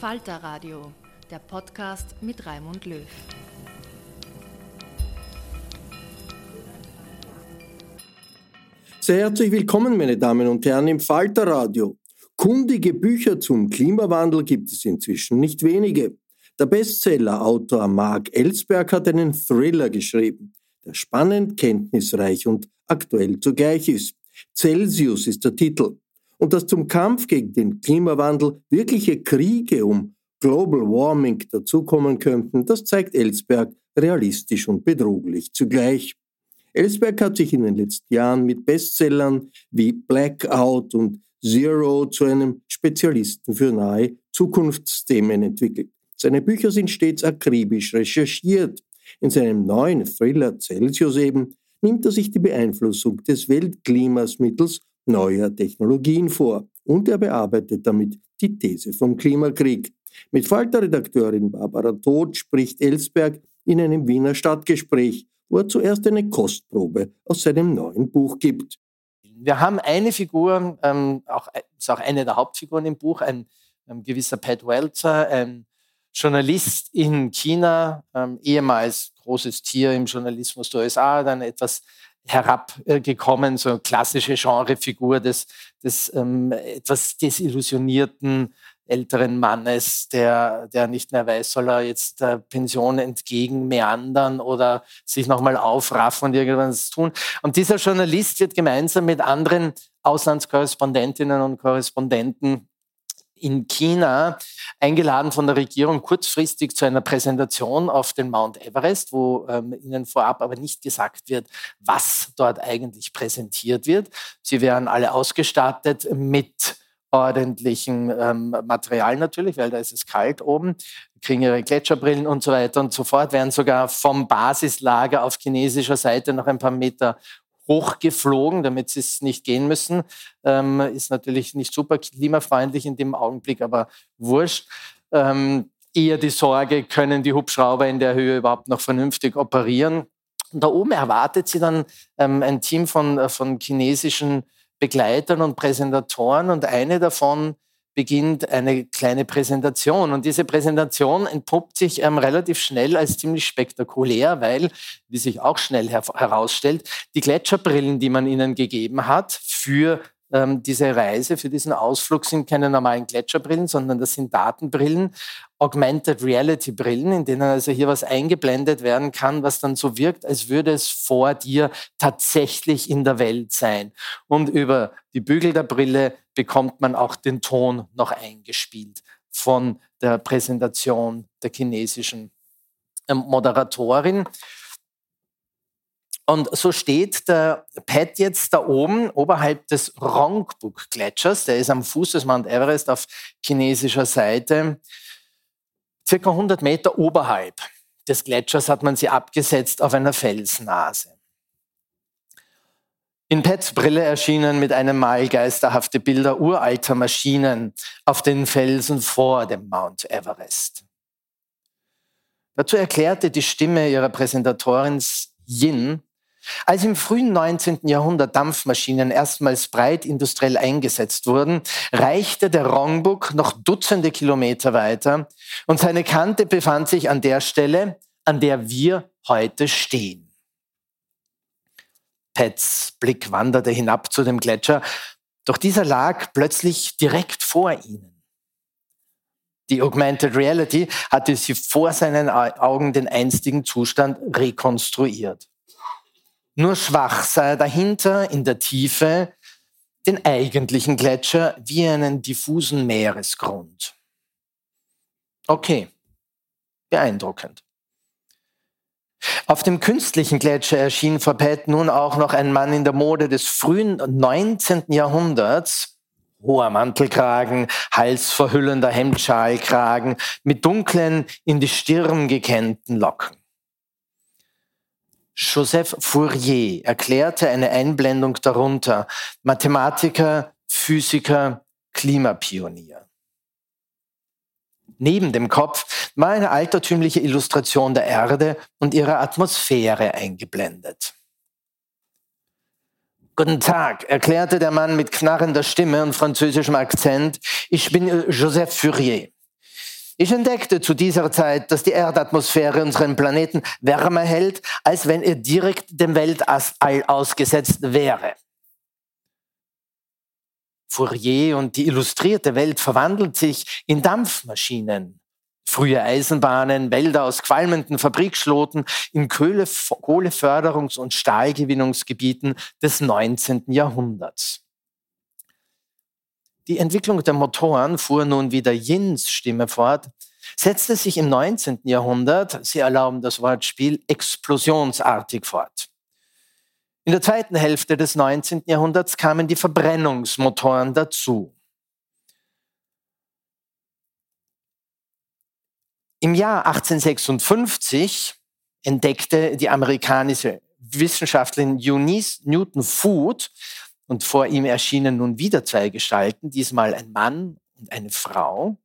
Falter Radio, der Podcast mit Raimund Löw. Sehr herzlich willkommen, meine Damen und Herren, im Falter Radio. Kundige Bücher zum Klimawandel gibt es inzwischen nicht wenige. Der Bestseller-Autor Mark Ellsberg hat einen Thriller geschrieben, der spannend, kenntnisreich und aktuell zugleich ist. Celsius ist der Titel und dass zum Kampf gegen den Klimawandel wirkliche Kriege um Global Warming dazukommen könnten, das zeigt Ellsberg realistisch und bedrohlich zugleich. Ellsberg hat sich in den letzten Jahren mit Bestsellern wie Blackout und Zero zu einem Spezialisten für nahe Zukunftsthemen entwickelt. Seine Bücher sind stets akribisch recherchiert. In seinem neuen Thriller Celsius eben nimmt er sich die Beeinflussung des Weltklimas mittels neuer Technologien vor und er bearbeitet damit die These vom Klimakrieg. Mit Falter-Redakteurin Barbara Todt spricht Ellsberg in einem Wiener Stadtgespräch, wo er zuerst eine Kostprobe aus seinem neuen Buch gibt. Wir haben eine Figur, ähm, auch, ist auch eine der Hauptfiguren im Buch, ein, ein gewisser Pat Welzer, ein Journalist in China, ähm, ehemals großes Tier im Journalismus der USA, dann etwas herabgekommen, so eine klassische Genrefigur des, des ähm, etwas desillusionierten älteren Mannes, der, der nicht mehr weiß, soll er jetzt der Pension entgegen meandern oder sich nochmal aufraffen und irgendwas tun. Und dieser Journalist wird gemeinsam mit anderen Auslandskorrespondentinnen und Korrespondenten in China eingeladen von der Regierung kurzfristig zu einer Präsentation auf den Mount Everest, wo ähm, ihnen vorab aber nicht gesagt wird, was dort eigentlich präsentiert wird. Sie werden alle ausgestattet mit ordentlichen ähm, Material natürlich, weil da ist es kalt oben, kriegen ihre Gletscherbrillen und so weiter und so fort, werden sogar vom Basislager auf chinesischer Seite noch ein paar Meter hochgeflogen, damit sie es nicht gehen müssen. Ähm, ist natürlich nicht super klimafreundlich in dem Augenblick, aber wurscht. Ähm, eher die Sorge, können die Hubschrauber in der Höhe überhaupt noch vernünftig operieren? Und da oben erwartet sie dann ähm, ein Team von, äh, von chinesischen Begleitern und Präsentatoren und eine davon beginnt eine kleine Präsentation. Und diese Präsentation entpuppt sich ähm, relativ schnell als ziemlich spektakulär, weil, wie sich auch schnell her herausstellt, die Gletscherbrillen, die man ihnen gegeben hat für ähm, diese Reise, für diesen Ausflug sind keine normalen Gletscherbrillen, sondern das sind Datenbrillen, Augmented Reality Brillen, in denen also hier was eingeblendet werden kann, was dann so wirkt, als würde es vor dir tatsächlich in der Welt sein. Und über die Bügel der Brille bekommt man auch den Ton noch eingespielt von der Präsentation der chinesischen ähm, Moderatorin. Und so steht der Pat jetzt da oben, oberhalb des Rongbuk-Gletschers. Der ist am Fuß des Mount Everest auf chinesischer Seite. Circa 100 Meter oberhalb des Gletschers hat man sie abgesetzt auf einer Felsnase. In Pets Brille erschienen mit einem Mal geisterhafte Bilder uralter Maschinen auf den Felsen vor dem Mount Everest. Dazu erklärte die Stimme ihrer Präsentatorin Yin, als im frühen 19. Jahrhundert Dampfmaschinen erstmals breit industriell eingesetzt wurden, reichte der Rongbuk noch Dutzende Kilometer weiter und seine Kante befand sich an der Stelle, an der wir heute stehen. Pets Blick wanderte hinab zu dem Gletscher, doch dieser lag plötzlich direkt vor ihnen. Die Augmented Reality hatte sie vor seinen Augen den einstigen Zustand rekonstruiert. Nur schwach sah er dahinter in der Tiefe den eigentlichen Gletscher wie einen diffusen Meeresgrund. Okay, beeindruckend. Auf dem künstlichen Gletscher erschien vor Pett nun auch noch ein Mann in der Mode des frühen 19. Jahrhunderts, hoher Mantelkragen, halsverhüllender Hemdschalkragen mit dunklen, in die Stirn gekennten Locken. Joseph Fourier erklärte eine Einblendung darunter, Mathematiker, Physiker, Klimapionier. Neben dem Kopf war eine altertümliche Illustration der Erde und ihrer Atmosphäre eingeblendet. Guten Tag, erklärte der Mann mit knarrender Stimme und französischem Akzent. Ich bin Joseph Fourier. Ich entdeckte zu dieser Zeit, dass die Erdatmosphäre unseren Planeten wärmer hält, als wenn er direkt dem Weltall ausgesetzt wäre. Fourier und die illustrierte Welt verwandelt sich in Dampfmaschinen. Frühe Eisenbahnen, Wälder aus qualmenden Fabrikschloten in Kohleförderungs- und Stahlgewinnungsgebieten des 19. Jahrhunderts. Die Entwicklung der Motoren, fuhr nun wieder Jins Stimme fort, setzte sich im 19. Jahrhundert, Sie erlauben das Wortspiel, explosionsartig fort. In der zweiten Hälfte des 19. Jahrhunderts kamen die Verbrennungsmotoren dazu. Im Jahr 1856 entdeckte die amerikanische Wissenschaftlerin Eunice Newton Foot und vor ihm erschienen nun wieder zwei Gestalten, diesmal ein Mann und eine Frau.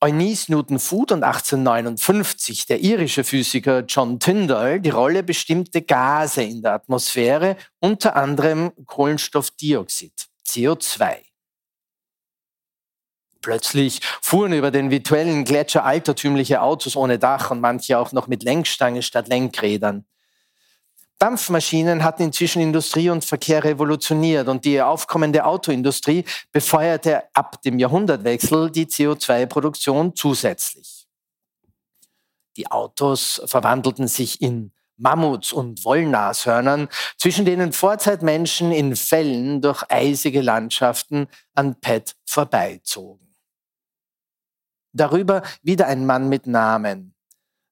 Eunice Newton Foot und 1859 der irische Physiker John Tyndall die Rolle bestimmte Gase in der Atmosphäre, unter anderem Kohlenstoffdioxid, CO2. Plötzlich fuhren über den virtuellen Gletscher altertümliche Autos ohne Dach und manche auch noch mit Lenkstange statt Lenkrädern. Dampfmaschinen hatten inzwischen Industrie und Verkehr revolutioniert und die aufkommende Autoindustrie befeuerte ab dem Jahrhundertwechsel die CO2-Produktion zusätzlich. Die Autos verwandelten sich in Mammuts und Wollnashörnern, zwischen denen Vorzeitmenschen in Fällen durch eisige Landschaften an Pet vorbeizogen. Darüber wieder ein Mann mit Namen,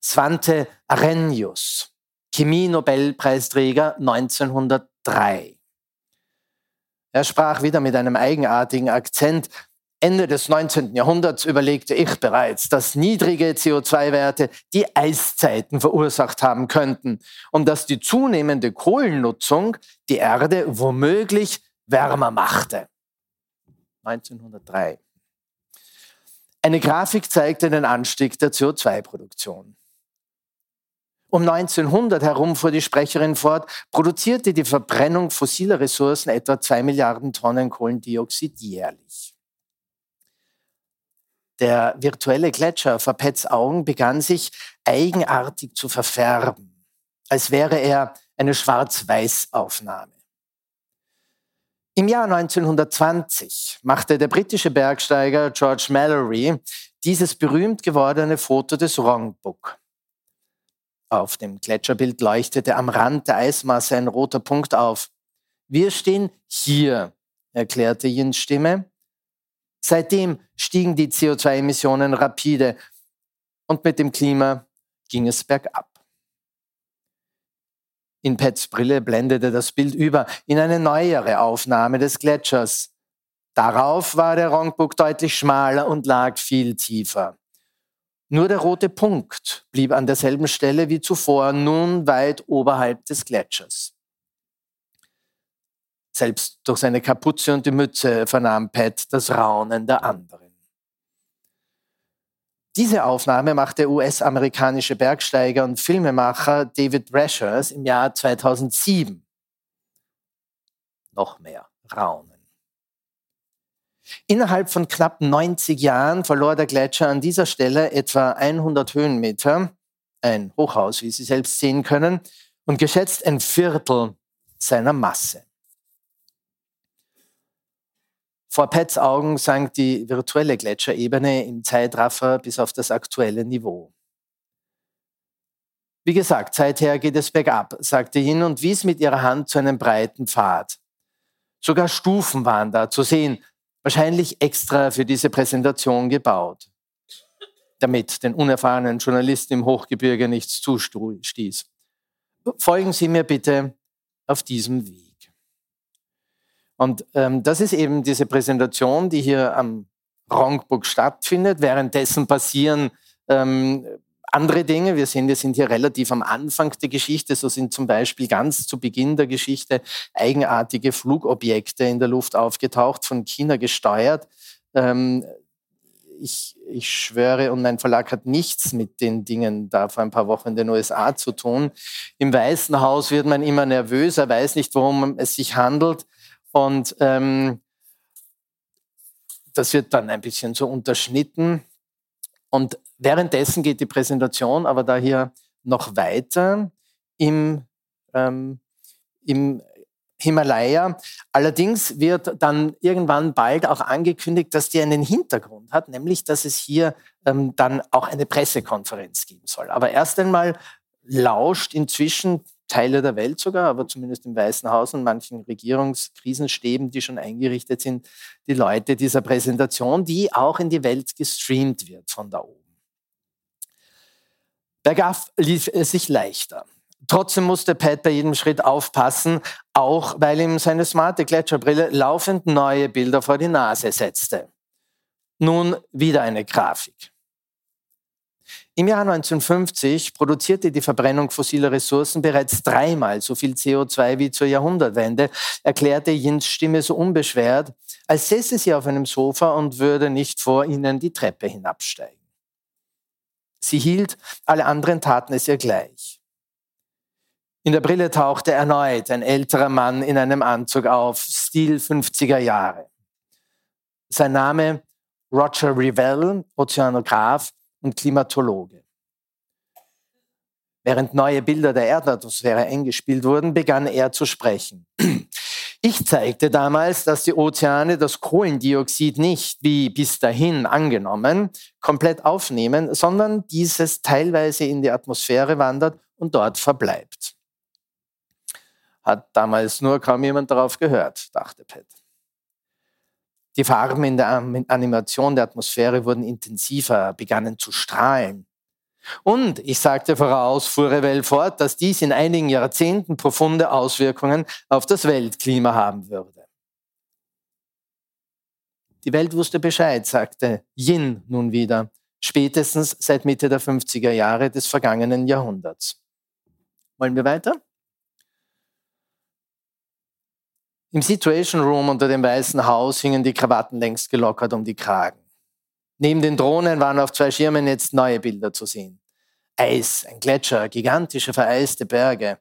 Svante Arrhenius, Chemie-Nobelpreisträger 1903. Er sprach wieder mit einem eigenartigen Akzent. Ende des 19. Jahrhunderts überlegte ich bereits, dass niedrige CO2-Werte die Eiszeiten verursacht haben könnten und dass die zunehmende Kohlennutzung die Erde womöglich wärmer machte. 1903. Eine Grafik zeigte den Anstieg der CO2-Produktion. Um 1900 herum, fuhr die Sprecherin fort, produzierte die Verbrennung fossiler Ressourcen etwa zwei Milliarden Tonnen Kohlendioxid jährlich. Der virtuelle Gletscher vor Pets Augen begann sich eigenartig zu verfärben, als wäre er eine Schwarz-Weiß-Aufnahme. Im Jahr 1920 machte der britische Bergsteiger George Mallory dieses berühmt gewordene Foto des Rongbuk. Auf dem Gletscherbild leuchtete am Rand der Eismasse ein roter Punkt auf. Wir stehen hier, erklärte Jins Stimme. Seitdem stiegen die CO2-Emissionen rapide und mit dem Klima ging es bergab. In Pets Brille blendete das Bild über in eine neuere Aufnahme des Gletschers. Darauf war der Rongbuk deutlich schmaler und lag viel tiefer. Nur der rote Punkt blieb an derselben Stelle wie zuvor, nun weit oberhalb des Gletschers. Selbst durch seine Kapuze und die Mütze vernahm Pat das Raunen der anderen. Diese Aufnahme machte der US-amerikanische Bergsteiger und Filmemacher David Rashers im Jahr 2007. Noch mehr Raunen. Innerhalb von knapp 90 Jahren verlor der Gletscher an dieser Stelle etwa 100 Höhenmeter, ein Hochhaus, wie Sie selbst sehen können, und geschätzt ein Viertel seiner Masse. Vor Pets Augen sank die virtuelle Gletscherebene im Zeitraffer bis auf das aktuelle Niveau. Wie gesagt, seither geht es bergab, sagte Yin und wies mit ihrer Hand zu einem breiten Pfad. Sogar Stufen waren da zu sehen, wahrscheinlich extra für diese Präsentation gebaut, damit den unerfahrenen Journalisten im Hochgebirge nichts zustieß. Folgen Sie mir bitte auf diesem Weg. Und ähm, das ist eben diese Präsentation, die hier am Rongbuk stattfindet. Währenddessen passieren ähm, andere Dinge. Wir sehen, wir sind hier relativ am Anfang der Geschichte. So sind zum Beispiel ganz zu Beginn der Geschichte eigenartige Flugobjekte in der Luft aufgetaucht, von China gesteuert. Ähm, ich, ich schwöre, und mein Verlag hat nichts mit den Dingen da vor ein paar Wochen in den USA zu tun. Im Weißen Haus wird man immer nervöser, weiß nicht, worum es sich handelt. Und ähm, das wird dann ein bisschen so unterschnitten. Und währenddessen geht die Präsentation aber da hier noch weiter im, ähm, im Himalaya. Allerdings wird dann irgendwann bald auch angekündigt, dass die einen Hintergrund hat, nämlich dass es hier ähm, dann auch eine Pressekonferenz geben soll. Aber erst einmal lauscht inzwischen Teile der Welt sogar, aber zumindest im Weißen Haus und manchen Regierungskrisenstäben, die schon eingerichtet sind, die Leute dieser Präsentation, die auch in die Welt gestreamt wird von da oben. Bergab lief es sich leichter. Trotzdem musste Pat bei jedem Schritt aufpassen, auch weil ihm seine smarte Gletscherbrille laufend neue Bilder vor die Nase setzte. Nun wieder eine Grafik. Im Jahr 1950 produzierte die Verbrennung fossiler Ressourcen bereits dreimal so viel CO2 wie zur Jahrhundertwende, erklärte Jins Stimme so unbeschwert, als säße sie auf einem Sofa und würde nicht vor ihnen die Treppe hinabsteigen. Sie hielt, alle anderen taten es ihr gleich. In der Brille tauchte erneut ein älterer Mann in einem Anzug auf, Stil 50er Jahre. Sein Name Roger Revell, Ozeanograph, und Klimatologe. Während neue Bilder der Erdatmosphäre eingespielt wurden, begann er zu sprechen. Ich zeigte damals, dass die Ozeane das Kohlendioxid nicht, wie bis dahin angenommen, komplett aufnehmen, sondern dieses teilweise in die Atmosphäre wandert und dort verbleibt. Hat damals nur kaum jemand darauf gehört, dachte Pat. Die Farben in der Animation der Atmosphäre wurden intensiver, begannen zu strahlen. Und ich sagte voraus, fuhr Revell fort, dass dies in einigen Jahrzehnten profunde Auswirkungen auf das Weltklima haben würde. Die Welt wusste Bescheid, sagte Yin nun wieder, spätestens seit Mitte der 50er Jahre des vergangenen Jahrhunderts. Wollen wir weiter? Im Situation Room unter dem Weißen Haus hingen die Krawatten längst gelockert um die Kragen. Neben den Drohnen waren auf zwei Schirmen jetzt neue Bilder zu sehen. Eis, ein Gletscher, gigantische vereiste Berge.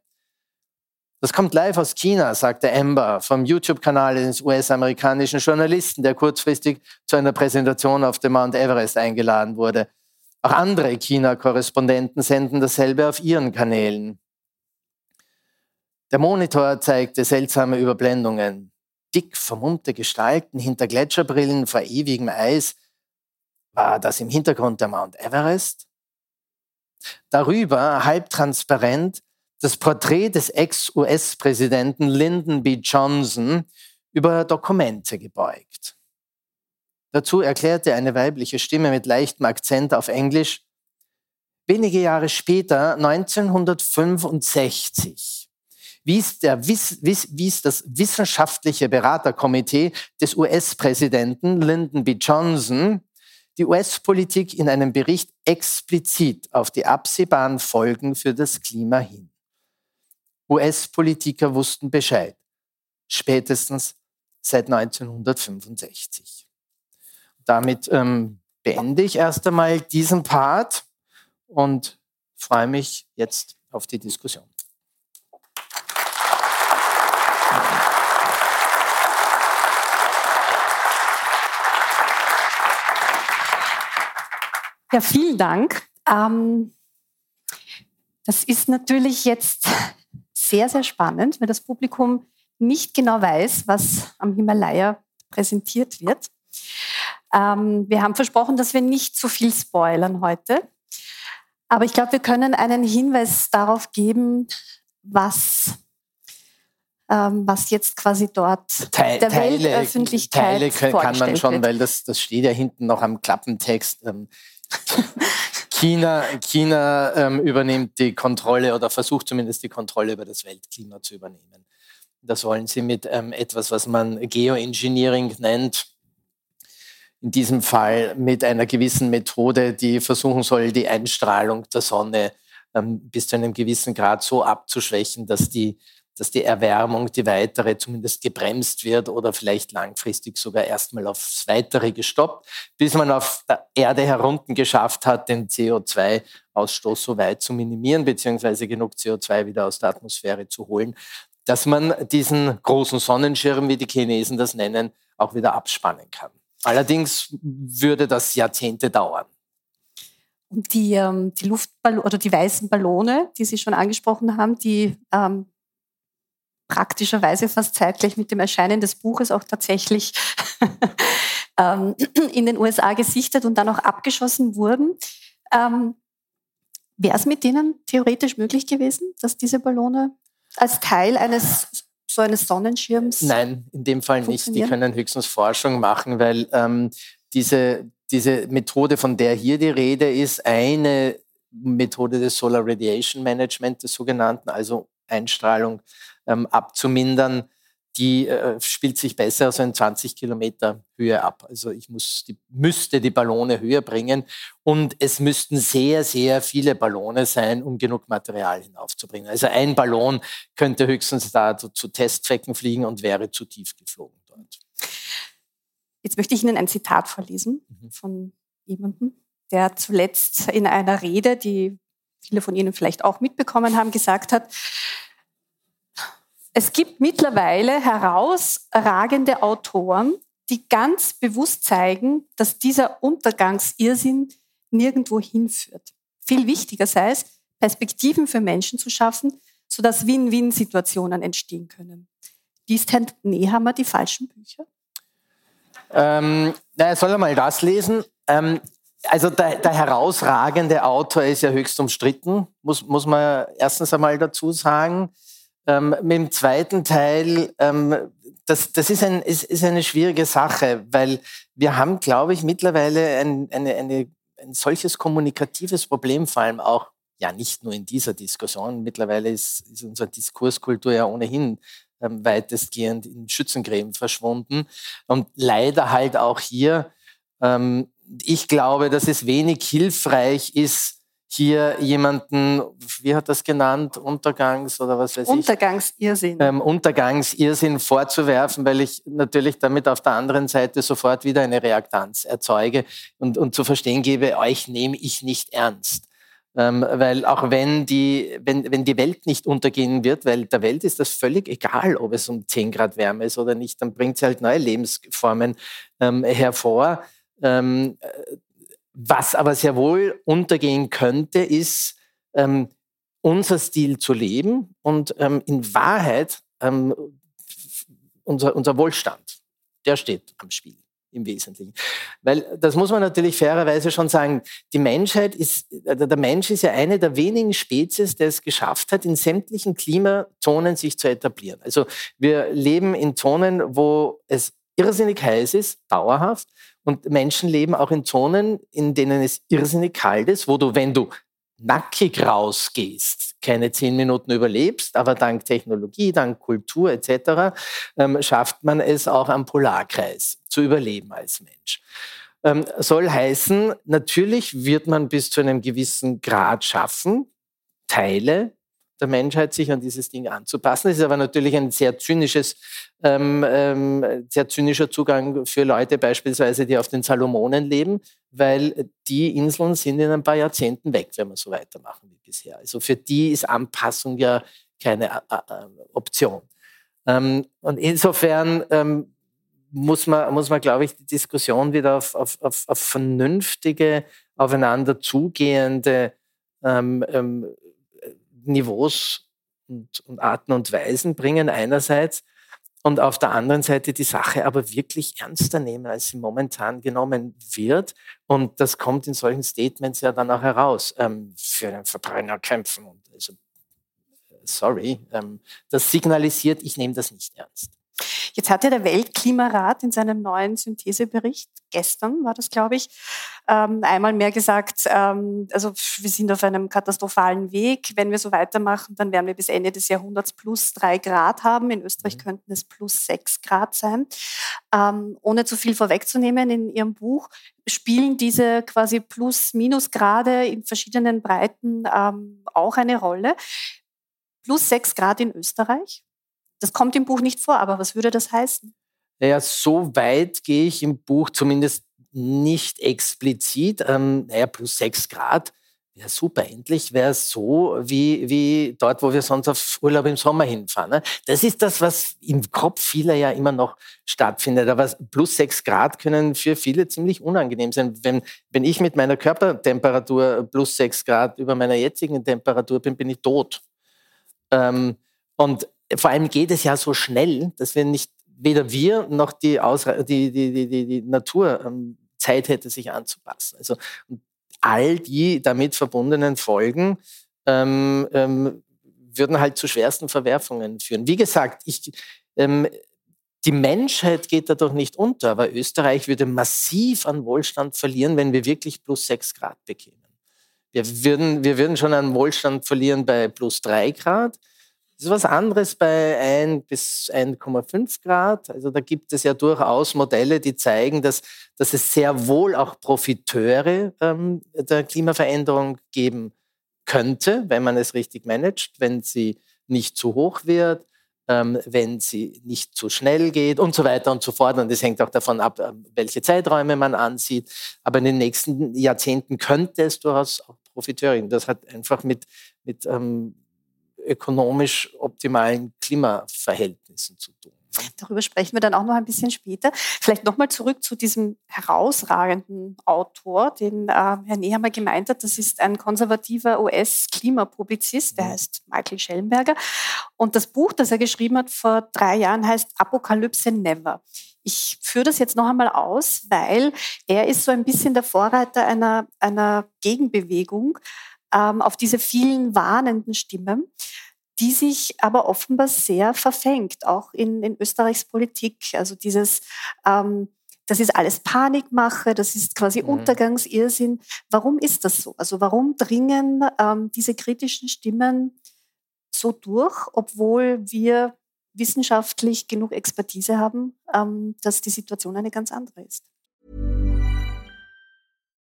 Das kommt live aus China, sagte Amber vom YouTube-Kanal eines US-amerikanischen Journalisten, der kurzfristig zu einer Präsentation auf dem Mount Everest eingeladen wurde. Auch andere China-Korrespondenten senden dasselbe auf ihren Kanälen. Der Monitor zeigte seltsame Überblendungen. dick vermummte Gestalten hinter Gletscherbrillen vor ewigem Eis. War das im Hintergrund der Mount Everest? Darüber, halbtransparent, das Porträt des Ex-US-Präsidenten Lyndon B. Johnson über Dokumente gebeugt. Dazu erklärte eine weibliche Stimme mit leichtem Akzent auf Englisch, wenige Jahre später, 1965, wies, der, wies, wies das wissenschaftliche Beraterkomitee des US-Präsidenten Lyndon B. Johnson die US-Politik in einem Bericht explizit auf die absehbaren Folgen für das Klima hin. US-Politiker wussten Bescheid, spätestens seit 1965. Damit ähm, beende ich erst einmal diesen Part und freue mich jetzt auf die Diskussion. Ja, vielen Dank. Ähm, das ist natürlich jetzt sehr, sehr spannend, weil das Publikum nicht genau weiß, was am Himalaya präsentiert wird. Ähm, wir haben versprochen, dass wir nicht zu viel spoilern heute. Aber ich glaube, wir können einen Hinweis darauf geben, was ähm, was jetzt quasi dort Teil, der Teile, Weltöffentlichkeit Teile kann man schon, wird. weil das, das steht ja hinten noch am Klappentext. Ähm, China, China ähm, übernimmt die Kontrolle oder versucht zumindest die Kontrolle über das Weltklima zu übernehmen. Das wollen sie mit ähm, etwas, was man Geoengineering nennt. In diesem Fall mit einer gewissen Methode, die versuchen soll, die Einstrahlung der Sonne ähm, bis zu einem gewissen Grad so abzuschwächen, dass die dass die Erwärmung, die weitere zumindest gebremst wird oder vielleicht langfristig sogar erstmal aufs Weitere gestoppt, bis man auf der Erde herunten geschafft hat, den CO2-Ausstoß so weit zu minimieren, beziehungsweise genug CO2 wieder aus der Atmosphäre zu holen, dass man diesen großen Sonnenschirm, wie die Chinesen das nennen, auch wieder abspannen kann. Allerdings würde das Jahrzehnte dauern. Und die, ähm, die Luftballone oder die weißen Ballone, die Sie schon angesprochen haben, die ähm, praktischerweise fast zeitgleich mit dem Erscheinen des Buches auch tatsächlich ähm, in den USA gesichtet und dann auch abgeschossen wurden. Ähm, Wäre es mit denen theoretisch möglich gewesen, dass diese Ballone als Teil eines so eines Sonnenschirms? Nein, in dem Fall nicht. Die können höchstens Forschung machen, weil ähm, diese, diese Methode, von der hier die Rede ist, eine Methode des Solar Radiation Management, des sogenannten, also Einstrahlung ähm, abzumindern, die äh, spielt sich besser so in 20 Kilometer Höhe ab. Also ich muss die, müsste die Ballone höher bringen und es müssten sehr, sehr viele Ballone sein, um genug Material hinaufzubringen. Also ein Ballon könnte höchstens da zu, zu Testzwecken fliegen und wäre zu tief geflogen dort. Jetzt möchte ich Ihnen ein Zitat vorlesen mhm. von jemandem, der zuletzt in einer Rede, die viele von Ihnen vielleicht auch mitbekommen haben, gesagt hat, es gibt mittlerweile herausragende Autoren, die ganz bewusst zeigen, dass dieser Untergangsirrsinn nirgendwo hinführt. Viel wichtiger sei es, Perspektiven für Menschen zu schaffen, sodass Win-Win-Situationen entstehen können. Liest Herr Nehammer die falschen Bücher? Ähm, na, soll er mal das lesen? Ähm, also der, der, herausragende Autor ist ja höchst umstritten, muss, muss man erstens einmal dazu sagen. Ähm, mit dem zweiten Teil, ähm, das, das ist, ein, ist, ist eine schwierige Sache, weil wir haben, glaube ich, mittlerweile ein, eine, eine, ein solches kommunikatives Problem, vor allem auch, ja nicht nur in dieser Diskussion, mittlerweile ist, ist unsere Diskurskultur ja ohnehin ähm, weitestgehend in Schützengräben verschwunden. Und leider halt auch hier, ähm, ich glaube, dass es wenig hilfreich ist, hier jemanden, wie hat das genannt, Untergangs- oder was weiß Untergangsirrsinn. ich? Ähm, Untergangsirrsinn vorzuwerfen, weil ich natürlich damit auf der anderen Seite sofort wieder eine Reaktanz erzeuge und, und zu verstehen gebe, euch nehme ich nicht ernst. Ähm, weil auch wenn die, wenn, wenn die Welt nicht untergehen wird, weil der Welt ist das völlig egal, ob es um 10 Grad Wärme ist oder nicht, dann bringt sie halt neue Lebensformen ähm, hervor. Ähm, was aber sehr wohl untergehen könnte, ist ähm, unser Stil zu leben und ähm, in Wahrheit ähm, unser, unser Wohlstand, der steht am Spiel im Wesentlichen. Weil das muss man natürlich fairerweise schon sagen, die Menschheit ist, äh, der Mensch ist ja eine der wenigen Spezies, der es geschafft hat, in sämtlichen Klimazonen sich zu etablieren. Also wir leben in Zonen, wo es irrsinnig heiß ist, dauerhaft. Und Menschen leben auch in Zonen, in denen es irrsinnig kalt ist, wo du, wenn du nackig rausgehst, keine zehn Minuten überlebst, aber dank Technologie, dank Kultur etc. Ähm, schafft man es auch am Polarkreis zu überleben als Mensch. Ähm, soll heißen, natürlich wird man bis zu einem gewissen Grad schaffen, Teile der Menschheit sich an dieses Ding anzupassen. Das ist aber natürlich ein sehr zynisches, ähm, ähm, sehr zynischer Zugang für Leute beispielsweise, die auf den Salomonen leben, weil die Inseln sind in ein paar Jahrzehnten weg, wenn wir so weitermachen wie bisher. Also für die ist Anpassung ja keine äh, äh, Option. Ähm, und insofern ähm, muss man, muss man, glaube ich, die Diskussion wieder auf, auf, auf, auf vernünftige, aufeinander zugehende ähm, ähm Niveaus und, und Arten und Weisen bringen einerseits und auf der anderen Seite die Sache aber wirklich ernster nehmen, als sie momentan genommen wird. Und das kommt in solchen Statements ja dann auch heraus. Ähm, für den Verbrenner kämpfen. Und also, sorry, ähm, das signalisiert, ich nehme das nicht ernst. Jetzt hat ja der Weltklimarat in seinem neuen Synthesebericht, gestern war das, glaube ich, ähm, einmal mehr gesagt, ähm, also wir sind auf einem katastrophalen Weg. Wenn wir so weitermachen, dann werden wir bis Ende des Jahrhunderts plus drei Grad haben. In Österreich mhm. könnten es plus sechs Grad sein. Ähm, ohne zu viel vorwegzunehmen in Ihrem Buch, spielen diese quasi Plus-Minus-Grade in verschiedenen Breiten auch eine Rolle. Plus sechs Grad in Österreich. Das kommt im Buch nicht vor, aber was würde das heißen? Naja, so weit gehe ich im Buch zumindest nicht explizit. Ähm, naja, plus sechs Grad wäre super. Endlich wäre es so wie, wie dort, wo wir sonst auf Urlaub im Sommer hinfahren. Ne? Das ist das, was im Kopf vieler ja immer noch stattfindet. Aber plus sechs Grad können für viele ziemlich unangenehm sein. Wenn, wenn ich mit meiner Körpertemperatur plus sechs Grad über meiner jetzigen Temperatur bin, bin ich tot. Ähm, und vor allem geht es ja so schnell, dass wir nicht, weder wir noch die, die, die, die, die, die Natur ähm, Zeit hätte, sich anzupassen. Also all die damit verbundenen Folgen ähm, ähm, würden halt zu schwersten Verwerfungen führen. Wie gesagt, ich, ähm, die Menschheit geht dadurch nicht unter, aber Österreich würde massiv an Wohlstand verlieren, wenn wir wirklich plus sechs Grad bekämen. Wir würden, wir würden schon an Wohlstand verlieren bei plus drei Grad. Das ist was anderes bei 1 bis 1,5 Grad. Also da gibt es ja durchaus Modelle, die zeigen, dass, dass es sehr wohl auch Profiteure ähm, der Klimaveränderung geben könnte, wenn man es richtig managt, wenn sie nicht zu hoch wird, ähm, wenn sie nicht zu schnell geht und so weiter und so fort. Und das hängt auch davon ab, ähm, welche Zeiträume man ansieht. Aber in den nächsten Jahrzehnten könnte es durchaus auch Profiteure geben. Das hat einfach mit, mit ähm, ökonomisch optimalen Klimaverhältnissen zu tun. Darüber sprechen wir dann auch noch ein bisschen später. Vielleicht nochmal zurück zu diesem herausragenden Autor, den äh, Herr Nehammer gemeint hat. Das ist ein konservativer US-Klimapublizist, der mhm. heißt Michael Schellenberger. Und das Buch, das er geschrieben hat vor drei Jahren, heißt Apokalypse Never. Ich führe das jetzt noch einmal aus, weil er ist so ein bisschen der Vorreiter einer, einer Gegenbewegung, ähm, auf diese vielen warnenden Stimmen, die sich aber offenbar sehr verfängt, auch in, in Österreichs Politik. Also dieses, ähm, das ist alles Panikmache, das ist quasi mhm. Untergangsirrsinn. Warum ist das so? Also warum dringen ähm, diese kritischen Stimmen so durch, obwohl wir wissenschaftlich genug Expertise haben, ähm, dass die Situation eine ganz andere ist?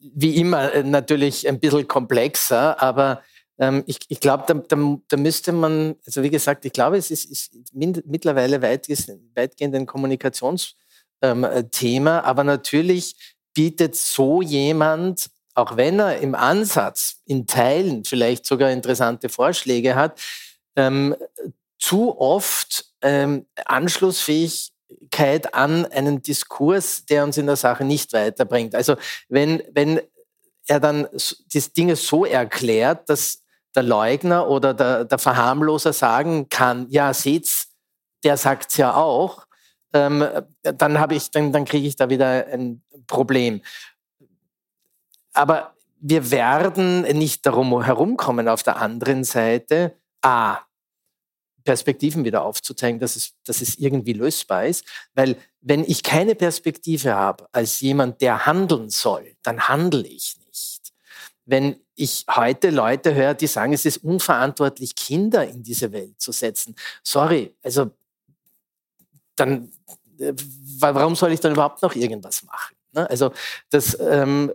wie immer äh, natürlich ein bisschen komplexer, aber Ähm, ich ich glaube, da, da, da, müsste man, also wie gesagt, ich glaube, es ist, ist mittlerweile weitgehend ein Kommunikationsthema, ähm, aber natürlich bietet so jemand, auch wenn er im Ansatz in Teilen vielleicht sogar interessante Vorschläge hat, ähm, zu oft ähm, Anschlussfähigkeit an einen Diskurs, der uns in der Sache nicht weiterbringt. Also wenn, wenn er dann die Dinge so erklärt, dass der Leugner oder der, der Verharmloser sagen kann, ja, seht's, der sagt's ja auch, ähm, dann habe ich, dann, dann kriege ich da wieder ein Problem. Aber wir werden nicht darum herumkommen, auf der anderen Seite, a, Perspektiven wieder aufzuzeigen, dass es, dass es irgendwie lösbar ist. Weil wenn ich keine Perspektive habe als jemand, der handeln soll, dann handle ich nicht. Wenn ich heute Leute höre, die sagen, es ist unverantwortlich, Kinder in diese Welt zu setzen. Sorry, also dann, äh, warum soll ich dann überhaupt noch irgendwas machen? Ne? Also das ähm,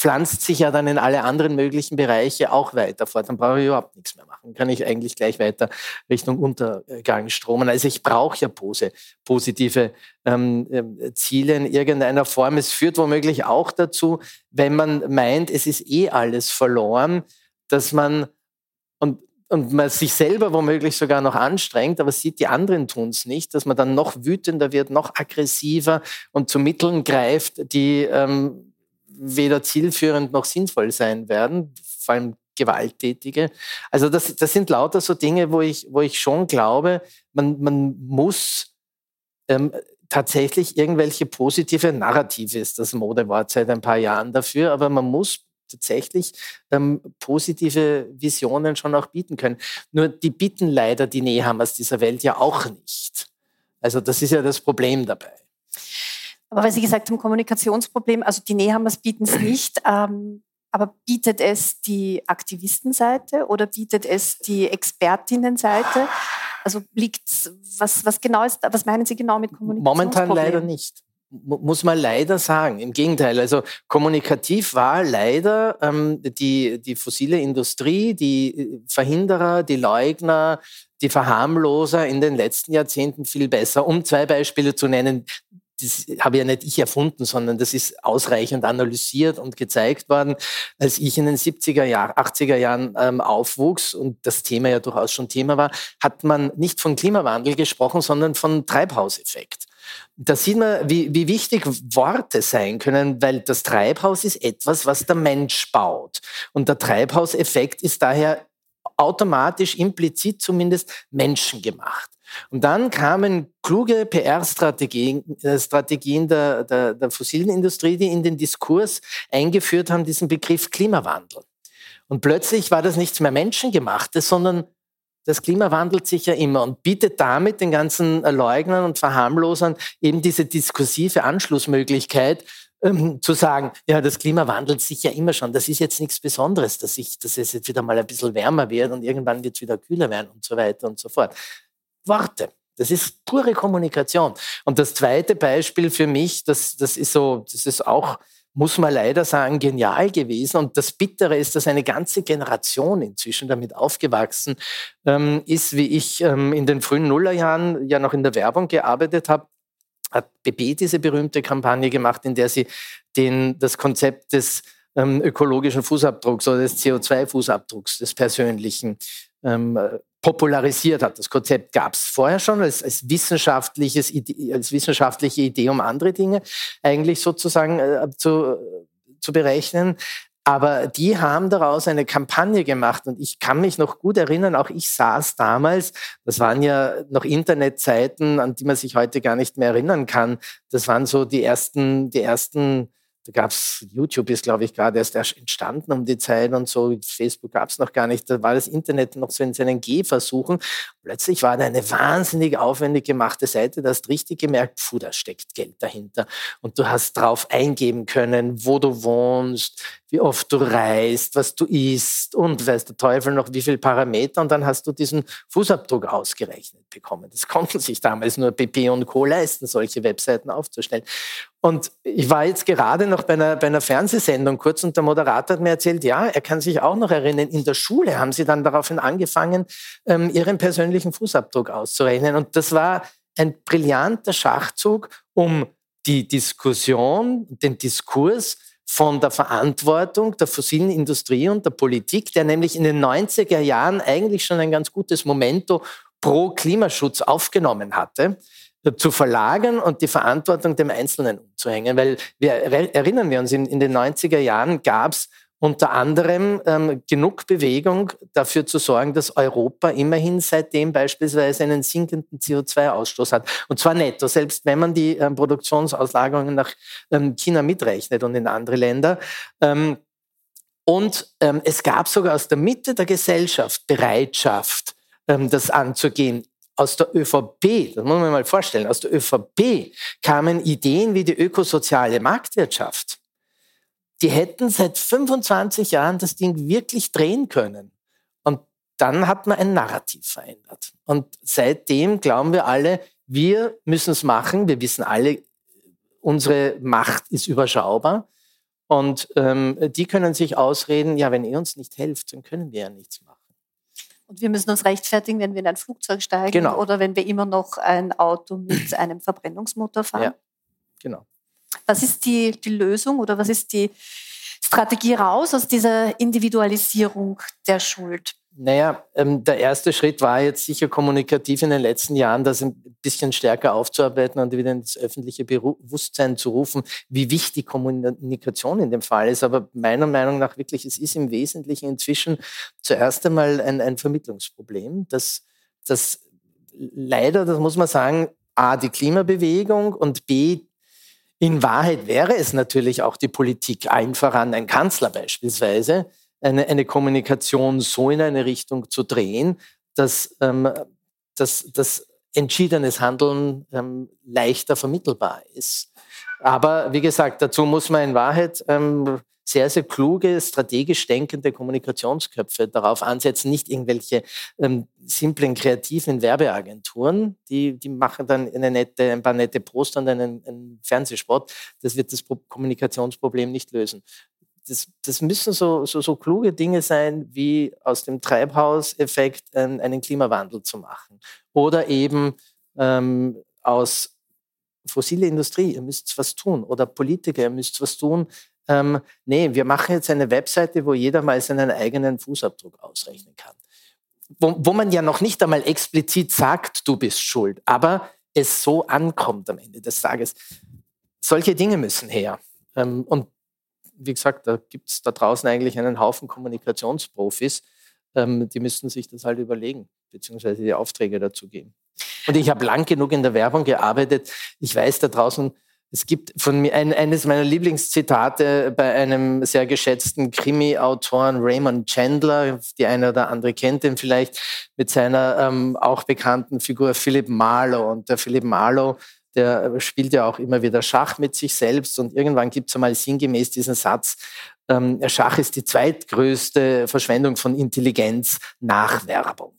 pflanzt sich ja dann in alle anderen möglichen Bereiche auch weiter fort. Dann brauche ich überhaupt nichts mehr machen. Kann ich eigentlich gleich weiter Richtung Untergang stromen. Also ich brauche ja Pose, positive ähm, ähm, Ziele in irgendeiner Form. Es führt womöglich auch dazu, wenn man meint, es ist eh alles verloren, dass man und und man sich selber womöglich sogar noch anstrengt, aber sieht, die anderen tun es nicht, dass man dann noch wütender wird, noch aggressiver und zu Mitteln greift, die ähm, weder zielführend noch sinnvoll sein werden, vor allem gewalttätige. Also das, das sind lauter so Dinge, wo ich, wo ich schon glaube, man, man muss ähm, tatsächlich irgendwelche positive Narrative, ist das Modewort seit ein paar Jahren dafür, aber man muss tatsächlich ähm, positive Visionen schon auch bieten können. Nur die bieten leider die Nehammers dieser Welt ja auch nicht. Also das ist ja das Problem dabei. Aber weil Sie gesagt haben, Kommunikationsproblem, also die Nehammers bieten es nicht, ähm, aber bietet es die Aktivistenseite oder bietet es die Expertinnenseite? Also liegt was, was genau ist, was meinen Sie genau mit Kommunikationsproblem? Momentan leider nicht. Muss man leider sagen. Im Gegenteil, also kommunikativ war leider ähm, die, die fossile Industrie, die äh, Verhinderer, die Leugner, die Verharmloser in den letzten Jahrzehnten viel besser. Um zwei Beispiele zu nennen, das habe ja nicht ich erfunden, sondern das ist ausreichend analysiert und gezeigt worden. Als ich in den 70er Jahren, 80er Jahren ähm, aufwuchs und das Thema ja durchaus schon Thema war, hat man nicht von Klimawandel gesprochen, sondern von Treibhauseffekt. Da sieht man, wie, wie wichtig Worte sein können, weil das Treibhaus ist etwas, was der Mensch baut. Und der Treibhauseffekt ist daher automatisch, implizit zumindest, menschengemacht. Und dann kamen kluge PR-Strategien äh, Strategien der, der, der fossilen Industrie, die in den Diskurs eingeführt haben, diesen Begriff Klimawandel. Und plötzlich war das nichts mehr Menschengemachtes, sondern das Klima wandelt sich ja immer und bietet damit den ganzen Leugnern und Verharmlosern eben diese diskursive Anschlussmöglichkeit, ähm, zu sagen, ja, das Klima wandelt sich ja immer schon. Das ist jetzt nichts Besonderes, dass, ich, dass es jetzt wieder mal ein bisschen wärmer wird und irgendwann wird es wieder kühler werden und so weiter und so fort. Worte. Das ist pure Kommunikation. Und das zweite Beispiel für mich, das, das ist so, das ist auch, muss man leider sagen, genial gewesen. Und das Bittere ist, dass eine ganze Generation inzwischen damit aufgewachsen ähm, ist, wie ich ähm, in den frühen Nullerjahren ja noch in der Werbung gearbeitet habe hat BB diese berühmte Kampagne gemacht, in der sie den, das Konzept des ähm, ökologischen Fußabdrucks oder des CO2-Fußabdrucks, des persönlichen, ähm, popularisiert hat. Das Konzept gab es vorher schon als, als, wissenschaftliches, als wissenschaftliche Idee, um andere Dinge eigentlich sozusagen äh, zu, zu berechnen. Aber die haben daraus eine Kampagne gemacht und ich kann mich noch gut erinnern, auch ich saß damals, das waren ja noch Internetzeiten, an die man sich heute gar nicht mehr erinnern kann. Das waren so die ersten, die ersten da gab es, YouTube ist, glaube ich, gerade erst entstanden um die Zeit und so. Facebook gab es noch gar nicht. Da war das Internet noch so in seinen Gehversuchen. Plötzlich war da eine wahnsinnig aufwendig gemachte Seite. Da hast richtig gemerkt, puh, da steckt Geld dahinter. Und du hast drauf eingeben können, wo du wohnst, wie oft du reist, was du isst und weiß der Teufel noch wie viele Parameter. Und dann hast du diesen Fußabdruck ausgerechnet bekommen. Das konnten sich damals nur PP und Co. leisten, solche Webseiten aufzustellen. Und ich war jetzt gerade noch bei einer, bei einer Fernsehsendung kurz und der Moderator hat mir erzählt, ja, er kann sich auch noch erinnern, in der Schule haben sie dann daraufhin angefangen, ähm, ihren persönlichen Fußabdruck auszurechnen. Und das war ein brillanter Schachzug, um die Diskussion, den Diskurs von der Verantwortung der fossilen Industrie und der Politik, der nämlich in den 90er Jahren eigentlich schon ein ganz gutes Momento pro Klimaschutz aufgenommen hatte, zu verlagern und die Verantwortung dem Einzelnen umzuhängen. Weil wir erinnern wir uns, in, in den 90er Jahren gab es unter anderem ähm, genug Bewegung dafür zu sorgen, dass Europa immerhin seitdem beispielsweise einen sinkenden CO2-Ausstoß hat. Und zwar netto, selbst wenn man die ähm, Produktionsauslagerungen nach ähm, China mitrechnet und in andere Länder. Ähm, und ähm, es gab sogar aus der Mitte der Gesellschaft Bereitschaft, ähm, das anzugehen. Aus der ÖVP, das muss man mal vorstellen, aus der ÖVP kamen Ideen wie die ökosoziale Marktwirtschaft die hätten seit 25 Jahren das Ding wirklich drehen können. Und dann hat man ein Narrativ verändert. Und seitdem glauben wir alle, wir müssen es machen. Wir wissen alle, unsere Macht ist überschaubar. Und ähm, die können sich ausreden, ja, wenn ihr uns nicht helft, dann können wir ja nichts machen. Und wir müssen uns rechtfertigen, wenn wir in ein Flugzeug steigen genau. oder wenn wir immer noch ein Auto mit einem Verbrennungsmotor fahren. Ja, genau. Was ist die, die Lösung oder was ist die Strategie raus aus dieser Individualisierung der Schuld? Naja, ähm, der erste Schritt war jetzt sicher kommunikativ in den letzten Jahren, das ein bisschen stärker aufzuarbeiten und wieder ins öffentliche Bewusstsein zu rufen, wie wichtig Kommunikation in dem Fall ist. Aber meiner Meinung nach wirklich, es ist im Wesentlichen inzwischen zuerst einmal ein, ein Vermittlungsproblem, dass das leider, das muss man sagen, A, die Klimabewegung und B, in Wahrheit wäre es natürlich auch die Politik, allen voran ein Kanzler beispielsweise, eine, eine Kommunikation so in eine Richtung zu drehen, dass, ähm, dass, dass entschiedenes Handeln ähm, leichter vermittelbar ist. Aber wie gesagt, dazu muss man in Wahrheit ähm, sehr, sehr kluge, strategisch denkende Kommunikationsköpfe darauf ansetzen, nicht irgendwelche ähm, simplen, kreativen Werbeagenturen, die, die machen dann eine nette, ein paar nette Poster und einen, einen Fernsehspot. Das wird das Kommunikationsproblem nicht lösen. Das, das, müssen so, so, so, kluge Dinge sein, wie aus dem Treibhauseffekt einen, einen Klimawandel zu machen. Oder eben ähm, aus fossile Industrie, ihr müsst was tun. Oder Politiker, ihr müsst was tun, ähm, nee, wir machen jetzt eine Webseite, wo jeder mal seinen eigenen Fußabdruck ausrechnen kann. Wo, wo man ja noch nicht einmal explizit sagt, du bist schuld, aber es so ankommt am Ende des Tages. Solche Dinge müssen her. Ähm, und wie gesagt, da gibt es da draußen eigentlich einen Haufen Kommunikationsprofis, ähm, die müssten sich das halt überlegen, beziehungsweise die Aufträge dazu geben. Und ich habe lang genug in der Werbung gearbeitet. Ich weiß, da draußen es gibt von mir ein, eines meiner Lieblingszitate bei einem sehr geschätzten Krimi-Autoren Raymond Chandler, die eine oder andere kennt ihn vielleicht, mit seiner ähm, auch bekannten Figur Philip Marlowe. Und der Philip Marlowe, der spielt ja auch immer wieder Schach mit sich selbst. Und irgendwann gibt es einmal sinngemäß diesen Satz, ähm, Schach ist die zweitgrößte Verschwendung von Intelligenz nach Werbung.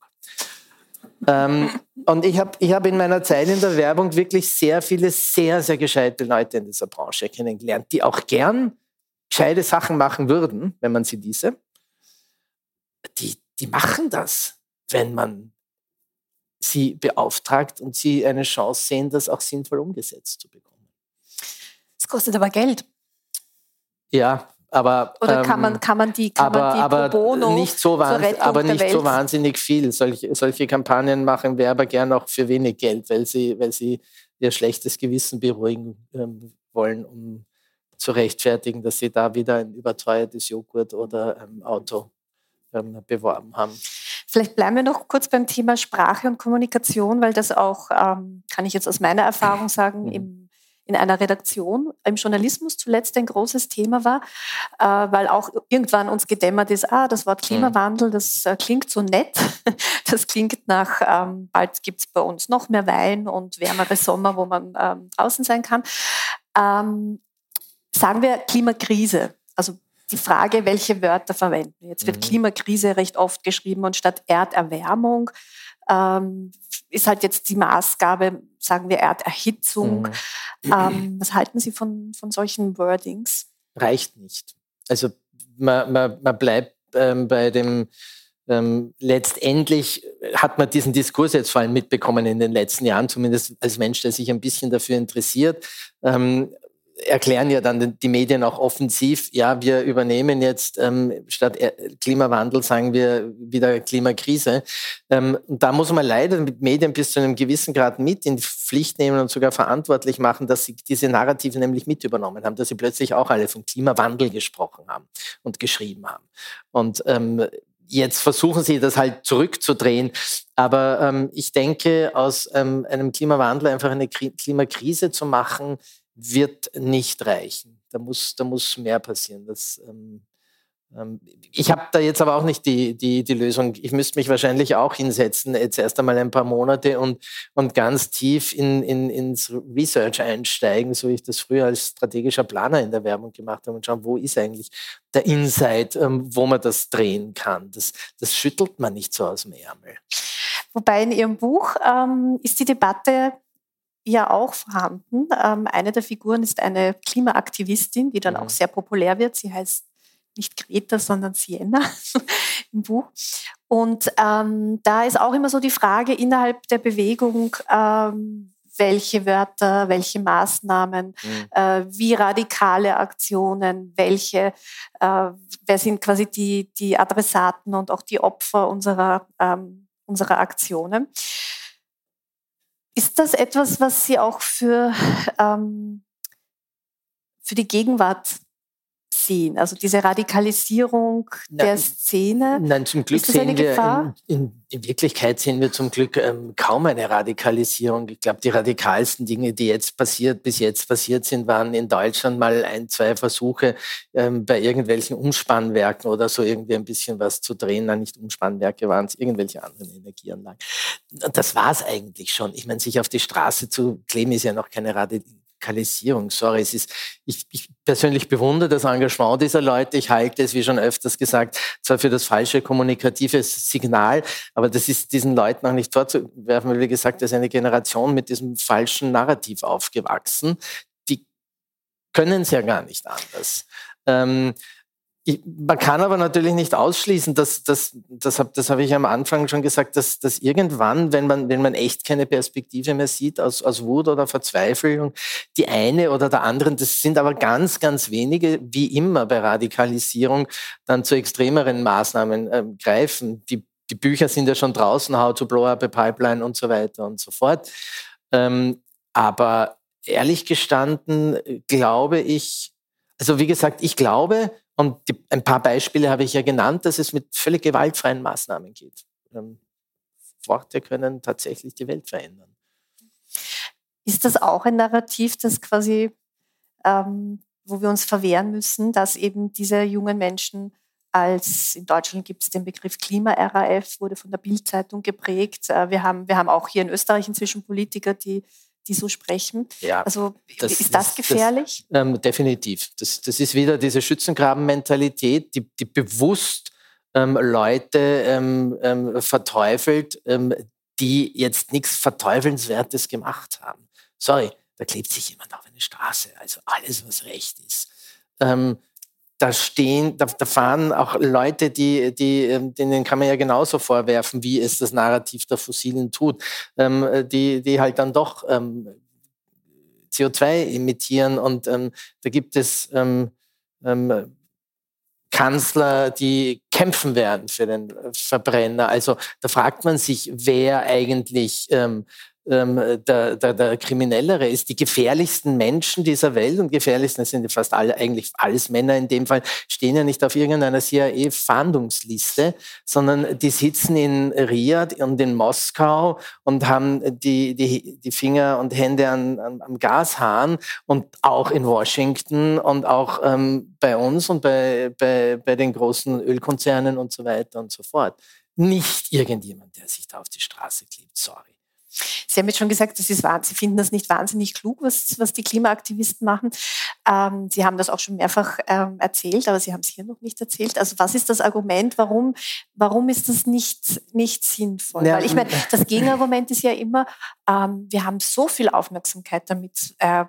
Ähm, und ich habe ich hab in meiner Zeit in der Werbung wirklich sehr viele sehr, sehr gescheite Leute in dieser Branche kennengelernt, die auch gern gescheite Sachen machen würden, wenn man sie diese. Die, die machen das, wenn man sie beauftragt und sie eine Chance sehen, das auch sinnvoll umgesetzt zu bekommen. Es kostet aber Geld. Ja, aber, Oder kann, man, ähm, kann man die, kann aber, man die aber pro bono nicht so, aber nicht so wahnsinnig viel. Solche, solche Kampagnen machen Werber gern auch für wenig Geld, weil sie, weil sie ihr schlechtes Gewissen beruhigen ähm, wollen, um zu rechtfertigen, dass sie da wieder ein überteuertes Joghurt oder ähm, Auto ähm, beworben haben. Vielleicht bleiben wir noch kurz beim Thema Sprache und Kommunikation, weil das auch, ähm, kann ich jetzt aus meiner Erfahrung sagen, mhm. im in einer Redaktion im Journalismus zuletzt ein großes Thema war, äh, weil auch irgendwann uns gedämmert ist, ah, das Wort Klimawandel, das äh, klingt so nett, das klingt nach, ähm, bald gibt es bei uns noch mehr Wein und wärmere Sommer, wo man ähm, draußen sein kann. Ähm, sagen wir Klimakrise, also die Frage, welche Wörter verwenden. Jetzt wird mhm. Klimakrise recht oft geschrieben und statt Erderwärmung ähm, ist halt jetzt die Maßgabe, sagen wir, Erderhitzung. Mhm. Ähm, was halten Sie von, von solchen Wordings? Reicht nicht. Also man, man, man bleibt ähm, bei dem, ähm, letztendlich hat man diesen Diskurs jetzt vor allem mitbekommen in den letzten Jahren, zumindest als Mensch, der sich ein bisschen dafür interessiert. Erklären ja dann die Medien auch offensiv, ja, wir übernehmen jetzt ähm, statt Klimawandel, sagen wir wieder Klimakrise. Ähm, und da muss man leider mit Medien bis zu einem gewissen Grad mit in die Pflicht nehmen und sogar verantwortlich machen, dass sie diese Narrative nämlich mit übernommen haben, dass sie plötzlich auch alle vom Klimawandel gesprochen haben und geschrieben haben. Und ähm, jetzt versuchen sie das halt zurückzudrehen. Aber ähm, ich denke, aus ähm, einem Klimawandel einfach eine Klimakrise zu machen, wird nicht reichen. Da muss, da muss mehr passieren. Das, ähm, ähm, ich habe da jetzt aber auch nicht die, die, die Lösung. Ich müsste mich wahrscheinlich auch hinsetzen, jetzt erst einmal ein paar Monate und, und ganz tief in, in, ins Research einsteigen, so wie ich das früher als strategischer Planer in der Werbung gemacht habe und schauen, wo ist eigentlich der Insight, ähm, wo man das drehen kann. Das, das schüttelt man nicht so aus dem Ärmel. Wobei in Ihrem Buch ähm, ist die Debatte ja auch vorhanden. Ähm, eine der Figuren ist eine Klimaaktivistin, die dann mhm. auch sehr populär wird. Sie heißt nicht Greta, sondern Sienna im Buch. Und ähm, da ist auch immer so die Frage innerhalb der Bewegung, ähm, welche Wörter, welche Maßnahmen, mhm. äh, wie radikale Aktionen, welche, äh, wer sind quasi die, die Adressaten und auch die Opfer unserer, ähm, unserer Aktionen. Ist das etwas, was Sie auch für, ähm, für die Gegenwart sehen? Also diese Radikalisierung nein, der Szene? Nein, zum Glück sehen wir in, in, in, Wirklichkeit sehen wir zum Glück ähm, kaum eine Radikalisierung. Ich glaube, die radikalsten Dinge, die jetzt passiert, bis jetzt passiert sind, waren in Deutschland mal ein, zwei Versuche ähm, bei irgendwelchen Umspannwerken oder so irgendwie ein bisschen was zu drehen. Nein, nicht Umspannwerke waren es, irgendwelche anderen Energieanlagen. Das war es eigentlich schon. Ich meine, sich auf die Straße zu kleben, ist ja noch keine Radikalisierung. Radikalisierung. Sorry, es ist, ich, ich persönlich bewundere das Engagement dieser Leute. Ich halte es, wie schon öfters gesagt, zwar für das falsche kommunikative Signal, aber das ist diesen Leuten auch nicht vorzuwerfen, weil, wie gesagt, das ist eine Generation mit diesem falschen Narrativ aufgewachsen. Die können es ja gar nicht anders. Ähm, ich, man kann aber natürlich nicht ausschließen, dass, dass das habe das hab ich am Anfang schon gesagt, dass, dass irgendwann, wenn man, wenn man echt keine Perspektive mehr sieht, aus, aus Wut oder Verzweiflung, die eine oder der anderen, das sind aber ganz, ganz wenige, wie immer bei Radikalisierung, dann zu extremeren Maßnahmen äh, greifen. Die, die Bücher sind ja schon draußen, How to Blow Up a Pipeline und so weiter und so fort. Ähm, aber ehrlich gestanden glaube ich, also wie gesagt, ich glaube, und die, ein paar Beispiele habe ich ja genannt, dass es mit völlig gewaltfreien Maßnahmen geht. Ähm, Worte können tatsächlich die Welt verändern. Ist das auch ein Narrativ, das quasi, ähm, wo wir uns verwehren müssen, dass eben diese jungen Menschen als in Deutschland gibt es den Begriff Klima-RAF, wurde von der Bild-Zeitung geprägt. Äh, wir haben, wir haben auch hier in Österreich inzwischen Politiker, die die so sprechen. Ja, also das, ist das, gefährlich? Das, ähm, definitiv. Das, das ist wieder diese Schützengraben-Mentalität, die, die bewusst ähm, Leute ähm, ähm verteufelt, ähm, die jetzt nichts Verteufelnswertes gemacht haben. Sorry, da klebt sich jemand auf eine Straße. Also alles, was recht ist. Ähm, da stehen, da, da, fahren auch Leute, die, die, ähm, denen kann man ja genauso vorwerfen, wie es das Narrativ der Fossilen tut, ähm, die, die halt dann doch ähm, CO2 emittieren und ähm, da gibt es ähm, ähm, Kanzler, die kämpfen werden für den Verbrenner. Also da fragt man sich, wer eigentlich ähm, der, der, der Kriminellere ist. Die gefährlichsten Menschen dieser Welt und gefährlichsten, sind fast alle, eigentlich alles Männer in dem Fall, stehen ja nicht auf irgendeiner CIA-Fahndungsliste, sondern die sitzen in Riyadh und in Moskau und haben die, die, die Finger und Hände an, an, am Gashahn und auch in Washington und auch ähm, bei uns und bei, bei, bei den großen Ölkonzernen und so weiter und so fort. Nicht irgendjemand, der sich da auf die Straße klebt, sorry. Sie haben jetzt schon gesagt, das ist, Sie finden das nicht wahnsinnig klug, was, was die Klimaaktivisten machen. Ähm, Sie haben das auch schon mehrfach ähm, erzählt, aber Sie haben es hier noch nicht erzählt. Also was ist das Argument? Warum, warum ist das nicht, nicht sinnvoll? Ja, Weil ich meine, das Gegenargument ist ja immer, ähm, wir haben so viel Aufmerksamkeit damit äh,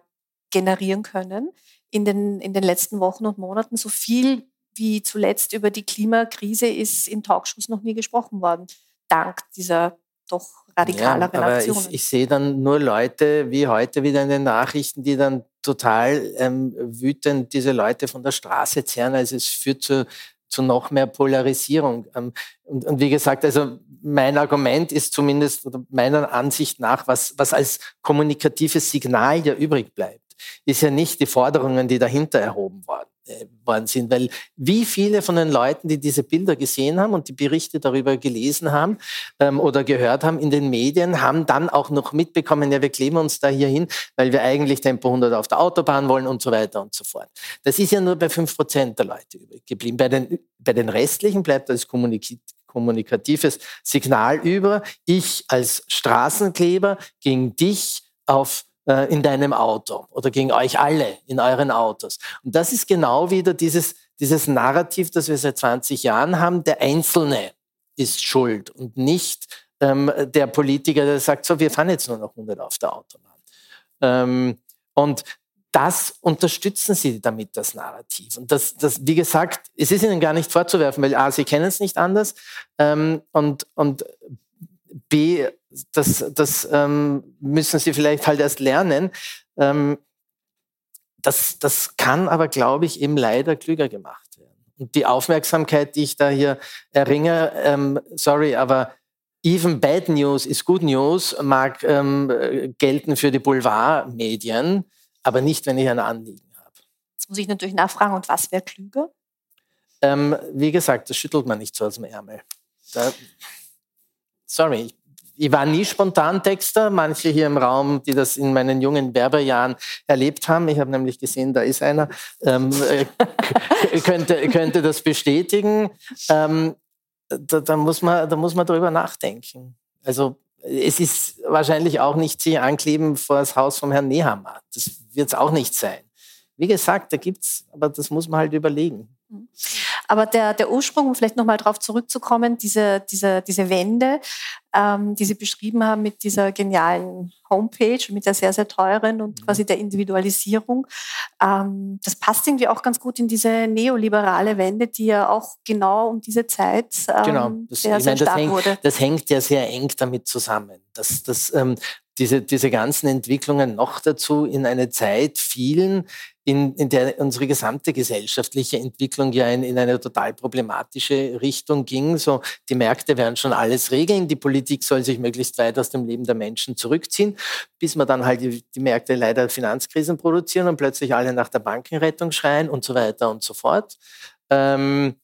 generieren können in den, in den letzten Wochen und Monaten. So viel wie zuletzt über die Klimakrise ist in Talkshows noch nie gesprochen worden, dank dieser doch radikaleren ja, aber Aktionen. Ich, ich sehe dann nur Leute wie heute wieder in den Nachrichten, die dann total ähm, wütend diese Leute von der Straße zerren. Also es führt zu, zu noch mehr Polarisierung. Ähm, und, und, wie gesagt, also mein Argument ist zumindest oder meiner Ansicht nach, was, was als kommunikatives Signal ja übrig bleibt, ist ja nicht die Forderungen, die dahinter erhoben worden äh, worden sind. Weil wie viele von den Leuten, die diese Bilder gesehen haben und die Berichte darüber gelesen haben ähm, oder gehört haben in den Medien, haben dann auch noch mitbekommen, ja, wir kleben uns da hier hin, weil wir eigentlich Tempo 100 auf der Autobahn wollen und so weiter und so fort. Das ist ja nur bei 5% der Leute übrig geblieben. Bei den, bei den restlichen bleibt das kommunikatives Signal über. Ich als Straßenkleber gegen dich auf äh, in deinem Auto oder gegen euch alle in euren Autos. Und das ist genau wieder dieses, dieses Narrativ, das wir seit 20 Jahren haben, der Einzelne ist schuld und nicht ähm, der Politiker, der sagt, so, wir fahren jetzt nur noch 100 auf der Autobahn. Ähm, und das unterstützen sie damit, das Narrativ. Und das, das, wie gesagt, es ist ihnen gar nicht vorzuwerfen, weil A, sie kennen es nicht anders ähm, und, und B, das, das ähm, müssen sie vielleicht halt erst lernen. Ähm, das, das kann aber, glaube ich, eben leider klüger gemacht werden. Und die Aufmerksamkeit, die ich da hier erringe, ähm, sorry, aber even bad news is good news, mag ähm, gelten für die Boulevardmedien, aber nicht, wenn ich ein Anliegen habe. Jetzt muss ich natürlich nachfragen, und was wäre klüger? Ähm, wie gesagt, das schüttelt man nicht so aus dem Ärmel. Da, sorry, ich ich war nie Spontantexter. Manche hier im Raum, die das in meinen jungen Werbejahren erlebt haben, ich habe nämlich gesehen, da ist einer, ähm, äh, könnte, könnte das bestätigen. Ähm, da, da, muss man, da muss man drüber nachdenken. Also es ist wahrscheinlich auch nicht sich ankleben vor das Haus vom Herrn Nehammer. Das wird es auch nicht sein. Wie gesagt, da gibt es, aber das muss man halt überlegen. Mhm. Aber der, der Ursprung, um vielleicht nochmal darauf zurückzukommen, diese, diese, diese Wende, ähm, die Sie beschrieben haben mit dieser genialen Homepage, mit der sehr, sehr teuren und mhm. quasi der Individualisierung, ähm, das passt irgendwie auch ganz gut in diese neoliberale Wende, die ja auch genau um diese Zeit ähm, genau. das, sehr, sehr meine, stark das hängt, wurde. Das hängt ja sehr eng damit zusammen. dass das, ähm, diese, diese ganzen Entwicklungen noch dazu in eine Zeit fielen, in, in der unsere gesamte gesellschaftliche Entwicklung ja in, in eine total problematische Richtung ging. So, die Märkte werden schon alles regeln, die Politik soll sich möglichst weit aus dem Leben der Menschen zurückziehen, bis man dann halt die, die Märkte leider Finanzkrisen produzieren und plötzlich alle nach der Bankenrettung schreien und so weiter und so fort. Ähm,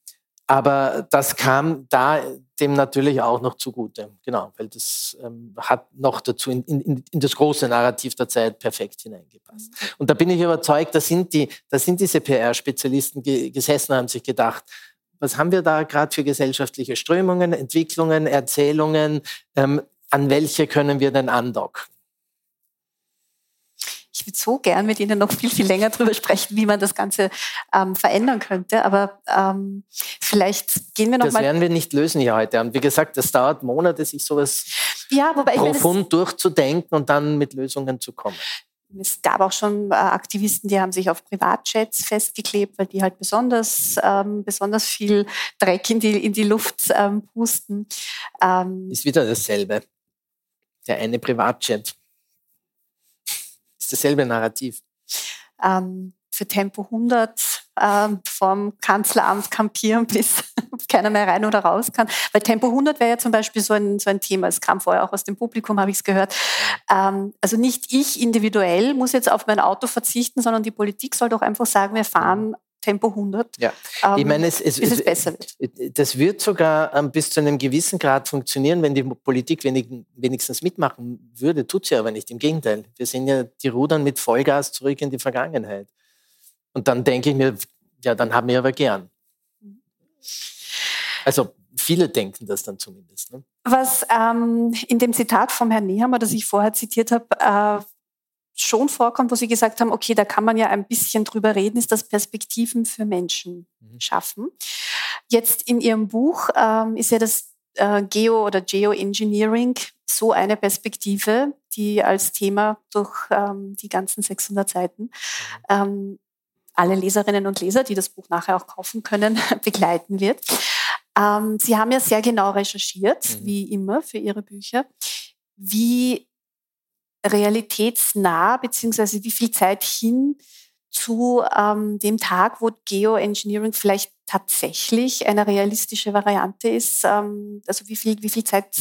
aber das kam da dem natürlich auch noch zugute. Genau, weil das ähm, hat noch dazu in, in, in, das große Narrativ der Zeit perfekt hineingepasst. Mhm. Und da bin ich überzeugt, da sind, die, da sind diese PR-Spezialisten ge gesessen und haben sich gedacht, was haben wir da gerade für gesellschaftliche Strömungen, Entwicklungen, Erzählungen, ähm, an welche können wir denn andocken? Ich würde so gern mit Ihnen noch viel, viel länger darüber sprechen, wie man das Ganze ähm, verändern könnte. Aber ähm, vielleicht gehen wir noch das mal. Das werden wir nicht lösen hier heute. Und wie gesagt, das dauert Monate, sich sowas ja, profund meine, durchzudenken und dann mit Lösungen zu kommen. Es gab auch schon äh, Aktivisten, die haben sich auf Privatjets festgeklebt, weil die halt besonders, ähm, besonders viel Dreck in die, in die Luft ähm, pusten. Ähm, Ist wieder dasselbe. Der eine Privatjet ist dasselbe Narrativ. Ähm, für Tempo 100 ähm, vom Kanzleramt kampieren, bis keiner mehr rein oder raus kann. Weil Tempo 100 wäre ja zum Beispiel so ein, so ein Thema. Es kam vorher auch aus dem Publikum, habe ich es gehört. Ähm, also nicht ich individuell muss jetzt auf mein Auto verzichten, sondern die Politik soll doch einfach sagen, wir fahren Tempo 100, ja. ich meine, es, es, es, besser wird. Das wird sogar ähm, bis zu einem gewissen Grad funktionieren, wenn die Politik wenig, wenigstens mitmachen würde. Tut sie aber nicht. Im Gegenteil. Wir sind ja die Rudern mit Vollgas zurück in die Vergangenheit. Und dann denke ich mir, ja, dann haben wir aber gern. Also viele denken das dann zumindest. Ne? Was ähm, in dem Zitat vom Herrn Nehammer, das ich vorher zitiert habe, äh, schon vorkommt, wo Sie gesagt haben, okay, da kann man ja ein bisschen drüber reden, ist das Perspektiven für Menschen mhm. schaffen. Jetzt in Ihrem Buch ähm, ist ja das äh, Geo- oder Geoengineering so eine Perspektive, die als Thema durch ähm, die ganzen 600 Seiten mhm. ähm, alle Leserinnen und Leser, die das Buch nachher auch kaufen können, begleiten wird. Ähm, Sie haben ja sehr genau recherchiert, mhm. wie immer, für Ihre Bücher. Wie realitätsnah, beziehungsweise wie viel Zeit hin zu ähm, dem Tag, wo Geoengineering vielleicht tatsächlich eine realistische Variante ist? Ähm, also wie viel, wie viel Zeit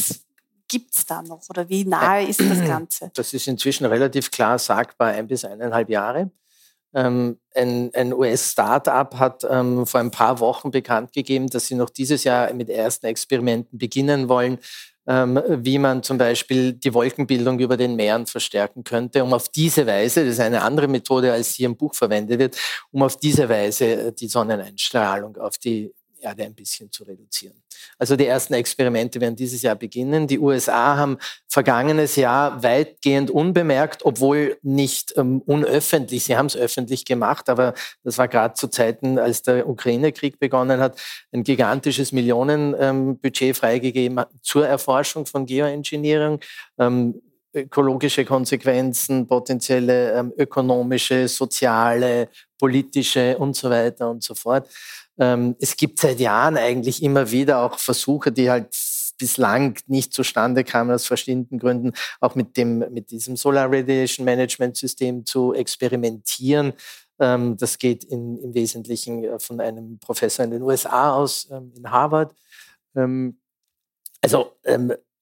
gibt es da noch oder wie nahe ist das Ganze? Das ist inzwischen relativ klar sagbar, ein bis eineinhalb Jahre. Ähm, ein, ein US-Startup hat ähm, vor ein paar Wochen bekannt gegeben, dass sie noch dieses Jahr mit ersten Experimenten beginnen wollen, wie man zum Beispiel die Wolkenbildung über den Meeren verstärken könnte, um auf diese Weise, das ist eine andere Methode, als hier im Buch verwendet wird, um auf diese Weise äh, die Sonneneinstrahlung auf die Erde ein bisschen zu reduzieren. Also die ersten Experimente werden dieses Jahr beginnen. Die USA haben vergangenes Jahr weitgehend unbemerkt, obwohl nicht ähm, unöffentlich, sie haben es öffentlich gemacht, aber das war gerade zu Zeiten, als der Ukraine-Krieg begonnen hat, ein gigantisches Millionenbudget ähm, freigegeben zur Erforschung von Geoengineering. Ähm, ökologische Konsequenzen, potenzielle ähm, ökonomische, soziale, politische und so weiter und so fort. Ähm, es gibt seit Jahren eigentlich immer wieder auch Versuche, die halt bislang nicht zustande kamen aus verschiedenen Gründen, auch mit dem, mit diesem Solar Radiation Management System zu experimentieren. Ähm, das geht in, im Wesentlichen äh, von einem Professor in den USA aus, ähm, in Harvard. also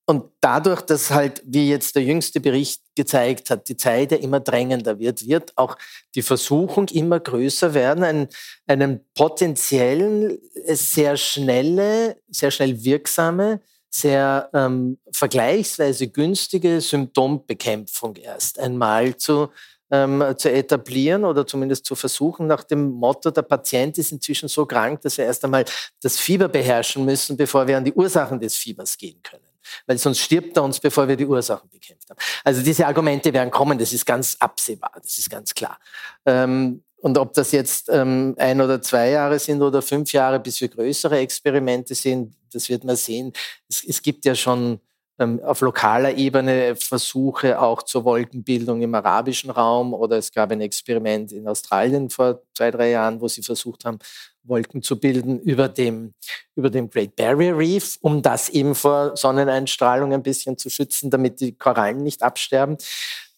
und dadurch, dass halt, wie jetzt der jüngste Bericht gezeigt hat, die Zeit ja immer drängender wird, wird auch die Versuchung immer größer werden, einen, einen potenziellen, sehr schnelle, sehr schnell wirksame, sehr ähm, vergleichsweise günstige Symptombekämpfung erst einmal zu, ähm, zu etablieren oder zumindest zu versuchen, nach dem Motto, der Patient ist inzwischen so krank, dass wir erst einmal das Fieber beherrschen müssen, bevor wir an die Ursachen des Fiebers gehen können weil sonst stirbt er uns, bevor wir die Ursachen bekämpft haben. Also diese Argumente werden kommen, das ist ganz absehbar, das ist ganz klar. Ähm, und ob das jetzt ähm, ein oder zwei Jahre sind oder fünf Jahre, bis wir größere Experimente sehen, das wird man sehen. Es, gibt ja schon auf lokaler Ebene Versuche auch zur Wolkenbildung im arabischen Raum oder es gab ein Experiment in Australien vor zwei, drei Jahren, wo sie versucht haben, Wolken zu bilden über dem, über dem Great Barrier Reef, um das eben vor Sonneneinstrahlung ein bisschen zu schützen, damit die Korallen nicht absterben.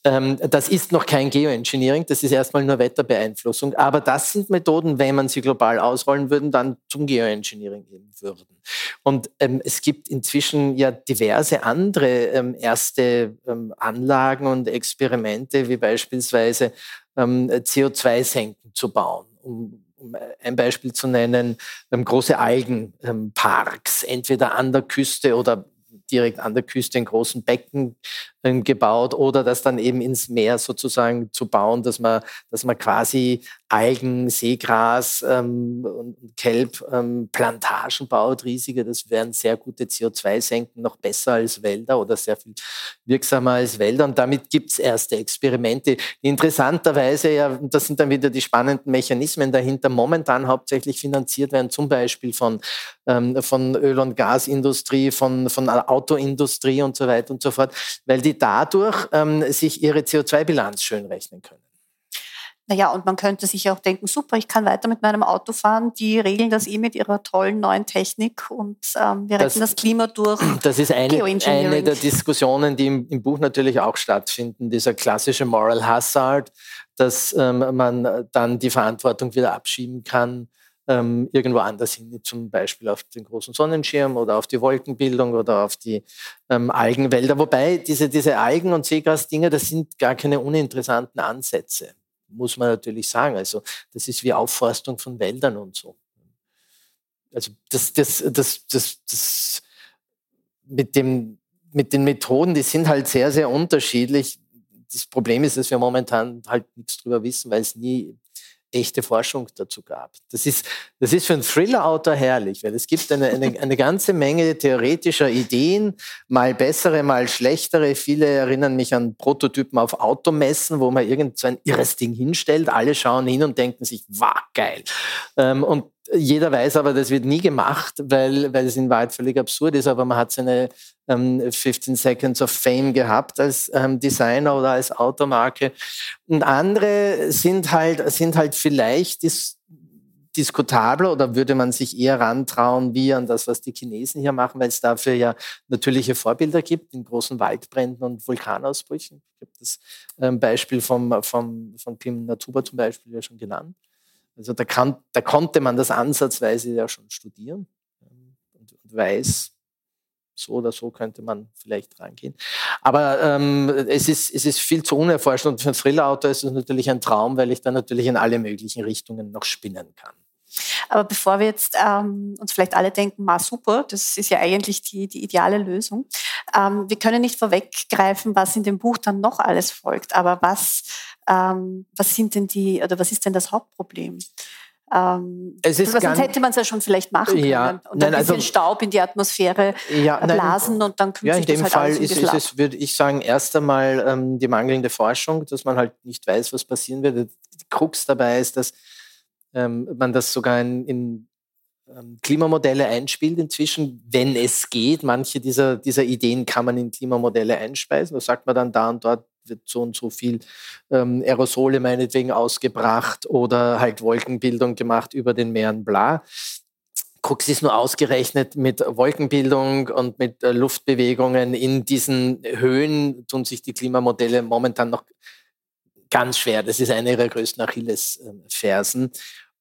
Ähm, das ist noch kein Geoengineering, das ist erstmal nur Wetterbeeinflussung. Aber das sind Methoden, wenn man sie global ausrollen würde, dann zum Geoengineering gehen würden. Und ähm, es gibt inzwischen ja diverse andere ähm, erste ähm, Anlagen und Experimente, wie beispielsweise ähm, CO2-Senken zu bauen, um um ein Beispiel zu nennen, ähm, große Algenparks, entweder an der Küste oder direkt an der Küste in großen Becken ähm, gebaut oder das dann eben ins Meer sozusagen zu bauen, dass man, dass man quasi Algen, Seegras ähm, und Kelbplantagen ähm, baut, riesige. Das wären sehr gute CO2-Senken, noch besser als Wälder oder sehr viel wirksamer als Wälder. Und damit gibt es erste Experimente, interessanterweise, ja, das sind dann wieder die spannenden Mechanismen dahinter, momentan hauptsächlich finanziert werden, zum Beispiel von, ähm, von Öl- und Gasindustrie, von, von Autoindustrie und so weiter und so fort, weil die dadurch ähm, sich ihre CO2-Bilanz schön rechnen können. Naja, und man könnte sich auch denken, super, ich kann weiter mit meinem Auto fahren, die regeln das eh mit ihrer tollen neuen Technik und ähm, wir retten das, das, Klima durch. Das ist eine, eine der Diskussionen, die im, im, Buch natürlich auch stattfinden, dieser klassische Moral Hazard, dass ähm, man dann die Verantwortung wieder abschieben kann ähm, irgendwo anders hin, zum Beispiel auf den großen Sonnenschirm oder auf die Wolkenbildung oder auf die ähm, Algenwälder. Wobei diese, diese Algen- und Seegrasdinger, das sind gar keine uninteressanten Ansätze, muss man natürlich sagen. Also das ist wie Aufforstung von Wäldern und so. Also das, das, das, das, das mit, dem, mit den Methoden, die sind halt sehr, sehr unterschiedlich. Das Problem ist, dass wir momentan halt nichts drüber wissen, weil es nie echte Forschung dazu gab. Das ist, das ist für einen Thriller-Autor herrlich, weil es gibt eine, eine, eine ganze Menge theoretischer Ideen, mal bessere, mal schlechtere. Viele erinnern mich an Prototypen auf Automessen, wo man irgend so ein irres Ding hinstellt. Alle schauen hin und denken sich, wow, geil. Ähm, und jeder weiß aber, das wird nie gemacht, weil, weil es in Wahrheit völlig absurd ist, aber man hat seine ähm, 15 Seconds of Fame gehabt als ähm, Designer oder als Automarke. Und andere sind halt, sind halt vielleicht dis diskutabler oder würde man sich eher rantrauen wie an das, was die Chinesen hier machen, weil es dafür ja natürliche Vorbilder gibt in großen Waldbränden und Vulkanausbrüchen. Ich habe das ähm, Beispiel vom, vom, von Pim Natuba zum Beispiel ja schon genannt. Also da, kann, da konnte man das ansatzweise ja schon studieren ähm, und, und weiß, so oder so könnte man vielleicht rangehen. Aber ähm, es, ist, es ist viel zu unerforscht und für ein Thriller-Autor ist es natürlich ein Traum, weil ich dann natürlich in alle möglichen Richtungen noch spinnen kann. Aber bevor wir jetzt ähm, uns vielleicht alle denken, ma super, das ist ja eigentlich die, die ideale Lösung. Ähm, wir können nicht vorweggreifen, was in dem Buch dann noch alles folgt. Aber was, ähm, was sind denn die, oder was ist denn das Hauptproblem? Ähm, es ist sonst hätte man es ja schon vielleicht machen können ja, und dann nein, ein bisschen also, Staub in die Atmosphäre ja, blasen nein, und dann kühlt ja, sich in dem halt Fall ist, ist es, würde ich sagen, erst einmal ähm, die mangelnde Forschung, dass man halt nicht weiß, was passieren wird. Die Krux dabei ist, dass ähm, man das sogar in, in ähm, Klimamodelle einspielt inzwischen, wenn es geht. Manche dieser, dieser Ideen kann man in Klimamodelle einspeisen. Da sagt man dann da und dort wird so und so viel ähm, Aerosole meinetwegen ausgebracht oder halt Wolkenbildung gemacht über den Meeren, bla. Krux ist nur ausgerechnet mit Wolkenbildung und mit äh, Luftbewegungen in diesen Höhen tun sich die Klimamodelle momentan noch ganz schwer. Das ist eine ihrer größten Achillesfersen.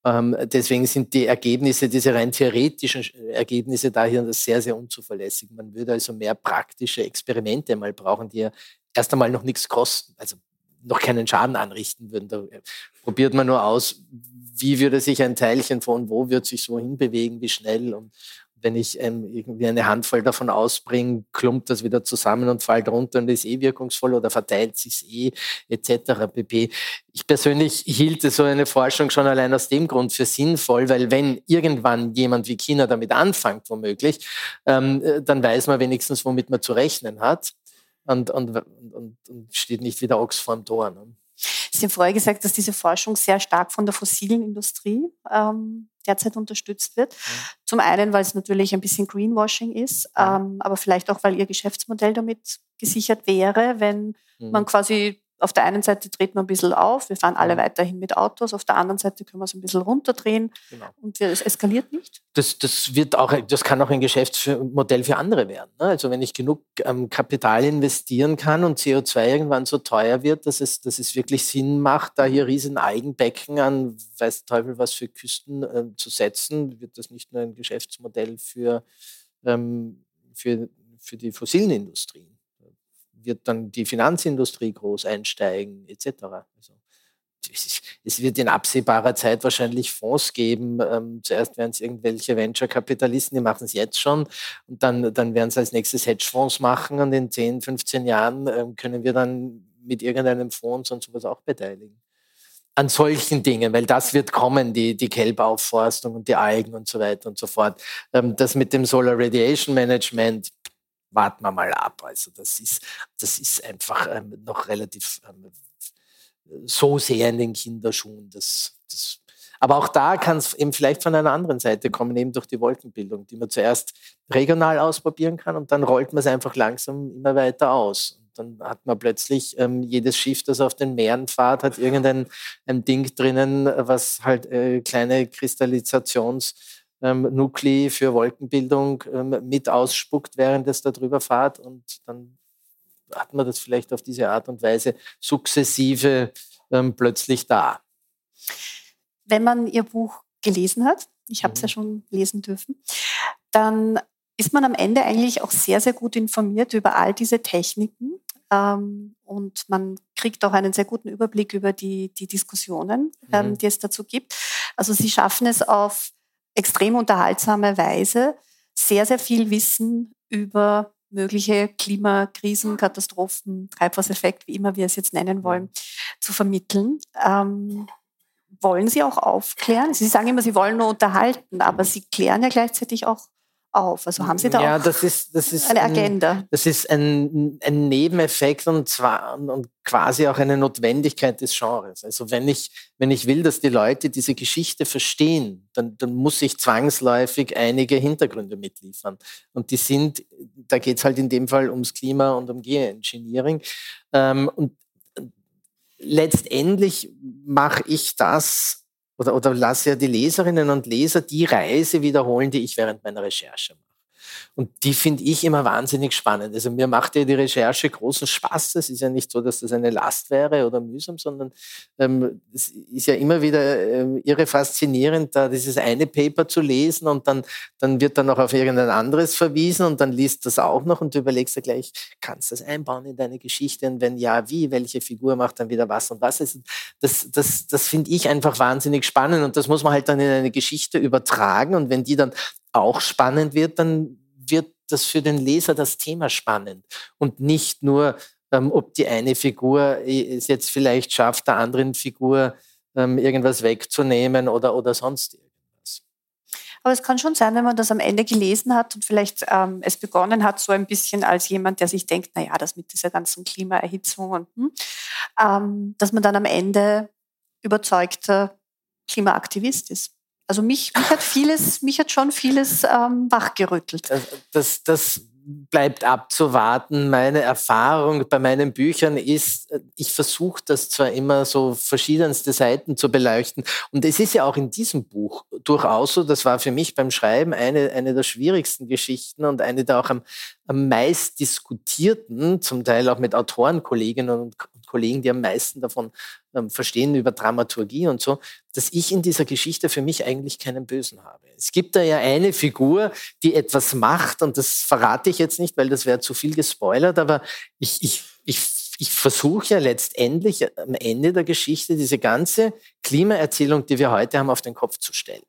Ähm, deswegen sind die Ergebnisse, diese rein theoretischen Ergebnisse daher sehr, sehr unzuverlässig. Man würde also mehr praktische Experimente mal brauchen, die ja erst einmal noch nichts kosten, also noch keinen Schaden anrichten würden. Da probiert man nur aus, wie würde sich ein Teilchen von wo wird sich so hinbewegen, wie schnell. Und wenn ich ähm, irgendwie eine Handvoll davon ausbringe, klumpt das wieder zusammen und fällt runter und ist eh wirkungsvoll oder verteilt sich eh etc. pp. Ich persönlich hielte so eine Forschung schon allein aus dem Grund für sinnvoll, weil wenn irgendwann jemand wie China damit anfängt, womöglich, ähm, äh, dann weiß man wenigstens, womit man zu rechnen hat und, und, und, und steht nicht wie der Ochs vorm Tor. Ne? Sie haben vorher gesagt, dass diese Forschung sehr stark von der fossilen Industrie ähm, derzeit unterstützt wird. Zum einen, weil es natürlich ein bisschen Greenwashing ist, ähm, aber vielleicht auch, weil ihr Geschäftsmodell damit gesichert wäre, wenn mhm. man quasi auf der einen Seite dreht man ein bisschen auf, wir fahren alle weiterhin mit Autos, auf der anderen Seite können wir es ein bisschen runterdrehen genau. und es eskaliert nicht. Das, das, wird auch, das kann auch ein Geschäftsmodell für andere werden. Ne? Also wenn ich genug ähm, Kapital investieren kann und CO2 irgendwann so teuer wird, dass es, dass es wirklich Sinn macht, da hier riesen Eigenbecken an weiß Teufel was für Küsten äh, zu setzen, wird das nicht nur ein Geschäftsmodell für, ähm, für, für die fossilen Industrien wird dann die Finanzindustrie groß einsteigen, etc. Also, es wird in absehbarer Zeit wahrscheinlich Fonds geben. Ähm, zuerst werden es irgendwelche Venture-Kapitalisten, die machen es jetzt schon. Und dann, dann werden es als nächstes Hedgefonds machen. Und in 10, 15 Jahren ähm, können wir dann mit irgendeinem Fonds und sowas auch beteiligen. An solchen Dingen, weil das wird kommen, die, die Kelbaufforstung und die Algen und so weiter und so fort. Ähm, das mit dem Solar Radiation Management, warten wir mal ab. Also das ist, das ist einfach ähm, noch relativ ähm, so sehr in den Kinderschuhen. Das, das, aber auch da kann es eben vielleicht von einer anderen Seite kommen, eben durch die Wolkenbildung, die man zuerst regional ausprobieren kann und dann rollt man es einfach langsam immer weiter aus. Dann hat man plötzlich ähm, jedes Schiff, das auf den Meeren fährt, hat irgendein ein Ding drinnen, was halt äh, kleine Kristallisations- ähm, Nuklei für Wolkenbildung ähm, mit ausspuckt, während es da drüber fährt. Und dann hat man das vielleicht auf diese Art und Weise sukzessive ähm, plötzlich da. Wenn man Ihr Buch gelesen hat, ich habe es mhm. ja schon lesen dürfen, dann ist man am Ende eigentlich auch sehr, sehr gut informiert über all diese Techniken. Ähm, und man kriegt auch einen sehr guten Überblick über die, die Diskussionen, ähm, mhm. die es dazu gibt. Also Sie schaffen es auf extrem unterhaltsame Weise sehr, sehr viel Wissen über mögliche Klimakrisen, Katastrophen, Treibhauseffekt, wie immer wir es jetzt nennen wollen, zu vermitteln. Ähm, wollen Sie auch aufklären? Sie sagen immer, Sie wollen nur unterhalten, aber Sie klären ja gleichzeitig auch auf. Also haben Sie da ja, auch das ist, das ist eine ein- Agenda? Das ist ein, ein Nebeneffekt und zwar und quasi auch eine Notwendigkeit des Genres. Also wenn ich, wenn ich will, dass die Leute diese Geschichte verstehen, dann, dann muss ich zwangsläufig einige Hintergründe mitliefern. Und die sind, da geht es halt in dem Fall ums Klima und um Geoengineering. Ähm, und letztendlich mache ich das oder, oder lasse ja die Leserinnen und Leser die Reise wiederholen, die ich während meiner Recherche mache. Und die finde ich immer wahnsinnig spannend. Also mir macht ja die Recherche großen Spaß. Es ist ja nicht so, dass das eine Last wäre oder mühsam, sondern ähm, es ist ja immer wieder ähm, irre faszinierend, da dieses eine Paper zu lesen und dann, dann wird dann noch auf irgendein anderes verwiesen und dann liest das auch noch und du überlegst dir gleich, kannst du das einbauen in deine Geschichte und wenn ja, wie, welche Figur macht dann wieder was und was. Also das, das, das finde ich einfach wahnsinnig spannend und das muss man halt dann in eine Geschichte übertragen und wenn die dann auch spannend wird, dann wird das für den Leser das Thema spannend und nicht nur, ähm, ob die eine Figur es jetzt vielleicht schafft, der anderen Figur ähm, irgendwas wegzunehmen oder, oder sonst irgendwas. Aber es kann schon sein, wenn man das am Ende gelesen hat und vielleicht ähm, es begonnen hat, so ein bisschen als jemand, der sich denkt, naja, das mit dieser ganzen Klimaerhitzung und hm, ähm, dass man dann am Ende überzeugter Klimaaktivist ist. Also mich, mich hat vieles, mich hat schon vieles ähm, wachgerüttelt. Das, das, das bleibt abzuwarten. Meine Erfahrung bei meinen Büchern ist, äh, ich versuche das zwar immer so verschiedenste Seiten zu beleuchten. Und es ist ja auch in diesem Buch durchaus so, das war für mich beim Schreiben eine, eine der schwierigsten Geschichten und eine der auch am, am meist diskutierten, zum Teil auch mit Autorenkolleginnen und Kollegen, die am meisten davon ähm, verstehen über Dramaturgie und so, dass ich in dieser Geschichte für mich eigentlich keinen Bösen habe. Es gibt da ja eine Figur, die etwas macht und das verrate ich jetzt nicht, weil das wäre zu viel gespoilert, aber ich, ich, ich, ich versuche ja letztendlich am Ende der Geschichte diese ganze Klimaerzählung, die wir heute haben, auf den Kopf zu stellen.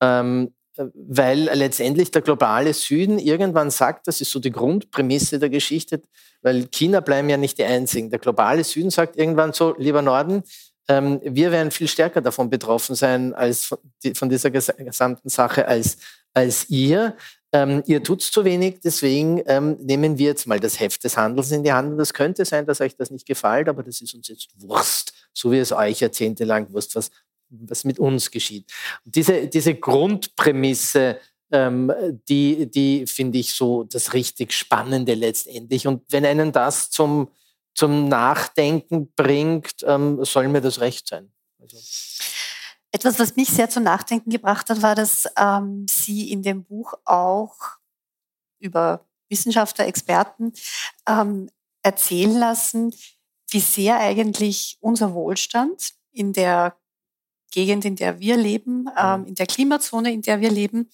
Ähm, weil letztendlich der globale Süden irgendwann sagt, das ist so die Grundprämisse der Geschichte, weil China bleiben ja nicht die einzigen. Der globale Süden sagt irgendwann so, lieber Norden, ähm, wir werden viel stärker davon betroffen sein als von, die, von dieser ges gesamten Sache als, als ihr. Ähm, ihr tut zu wenig, deswegen ähm, nehmen wir jetzt mal das Heft des Handels in die Hand. Und das könnte sein, dass euch das nicht gefällt, aber das ist uns jetzt Wurst, so wie es euch jahrzehntelang Wurst, was, was mit uns geschieht. Und diese, diese Grundprämisse, ähm, die, die finde ich so das richtig Spannende letztendlich. Und wenn einen das zum, zum Nachdenken bringt, ähm, soll mir das recht sein. Also. Etwas, was mich sehr zum Nachdenken gebracht hat, war, dass ähm, Sie in dem Buch auch über Wissenschaftler, Experten ähm, erzählen lassen, wie sehr eigentlich unser Wohlstand in der Gegend, in der wir leben, ähm, in der Klimazone, in der wir leben,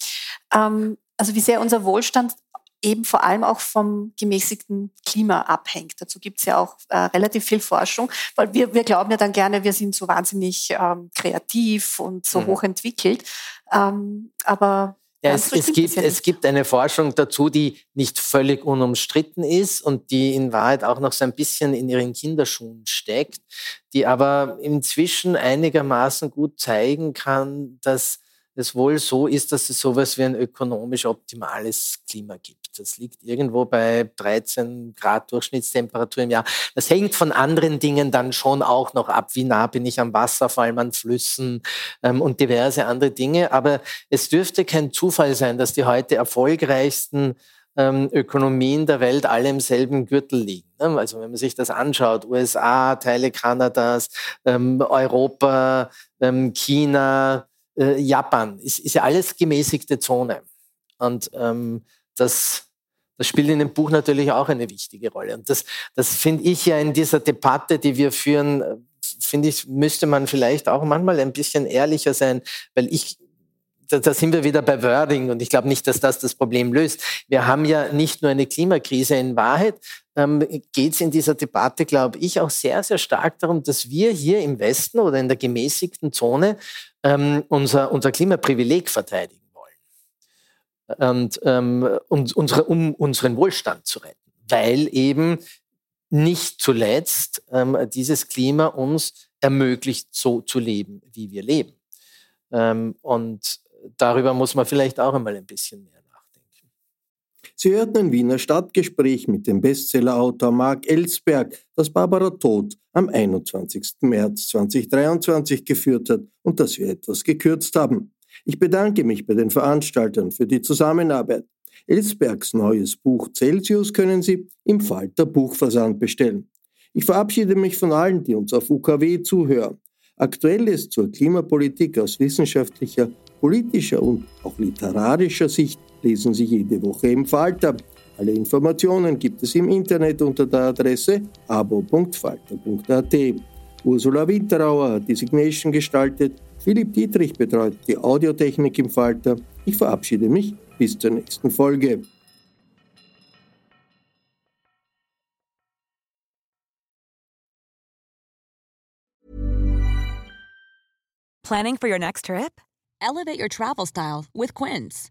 ähm, also wie sehr unser Wohlstand eben vor allem auch vom gemäßigten Klima abhängt. Dazu gibt es ja auch äh, relativ viel Forschung, weil wir, wir glauben ja dann gerne, wir sind so wahnsinnig ähm, kreativ und so Mhm. hochentwickelt. Ähm, aber Ja, es, es, gibt, es ja es nicht. gibt eine Forschung dazu, die nicht völlig unumstritten ist und die in Wahrheit auch noch so ein bisschen in ihren Kinderschuhen steckt, die aber inzwischen einigermaßen gut zeigen kann, dass es wohl so ist, dass es sowas wie ein ökonomisch optimales Klima gibt. Das liegt irgendwo bei 13 Grad Durchschnittstemperatur im Jahr. Das hängt von anderen Dingen dann schon auch noch ab. Wie nah bin ich am Wasser, vor allem an Flüssen ähm, und diverse andere Dinge. Aber es dürfte kein Zufall sein, dass die heute erfolgreichsten ähm, Ökonomien der Welt alle im selben Gürtel liegen. Ne? Also wenn man sich das anschaut, USA, Teile Kanadas, ähm, Europa, ähm, China, äh, Japan, ist, ist ja alles gemäßigte Zone. Und ähm, das, das spielt in dem Buch natürlich auch eine wichtige Rolle. Und das, das finde ich ja in dieser Debatte, die wir führen, äh, finde ich, müsste man vielleicht auch manchmal ein bisschen ehrlicher sein, weil ich da, da sind wir wieder bei Wording und ich glaube nicht, dass das das Problem löst. Wir haben ja nicht nur eine Klimakrise. In Wahrheit ähm, geht es in dieser Debatte, glaube ich, auch sehr, sehr stark darum, dass wir hier im Westen oder in der gemäßigten Zone ähm, unser, unser Klimaprivileg verteidigen wollen. Und, ähm, und unsere, um unseren Wohlstand zu retten. Weil eben nicht zuletzt ähm, dieses Klima uns ermöglicht, so zu leben, wie wir leben. Ähm, und darüber muss man vielleicht auch einmal ein bisschen mehr. Sie hörten ein Wiener Stadtgespräch mit dem Bestsellerautor Marc Ellsberg, das Barbara Todt am 21. März 2023 geführt hat und das wir etwas gekürzt haben. Ich bedanke mich bei den Veranstaltern für die Zusammenarbeit. Ellsbergs neues Buch Celsius können Sie im Falter Buchversand bestellen. Ich verabschiede mich von allen, die uns auf UKW zuhören. Aktuelles zur Klimapolitik aus wissenschaftlicher, politischer und auch literarischer Sicht lesen Sie jede Woche im Falter. Alle Informationen gibt es im Internet unter der Adresse abo.falter.at. Ursula Winterauer hat die Signation gestaltet, Philipp Dietrich betreut die Audiotechnik im Falter. Ich verabschiede mich bis zur nächsten Folge. Planning for your next trip? Elevate your travel style with Quince.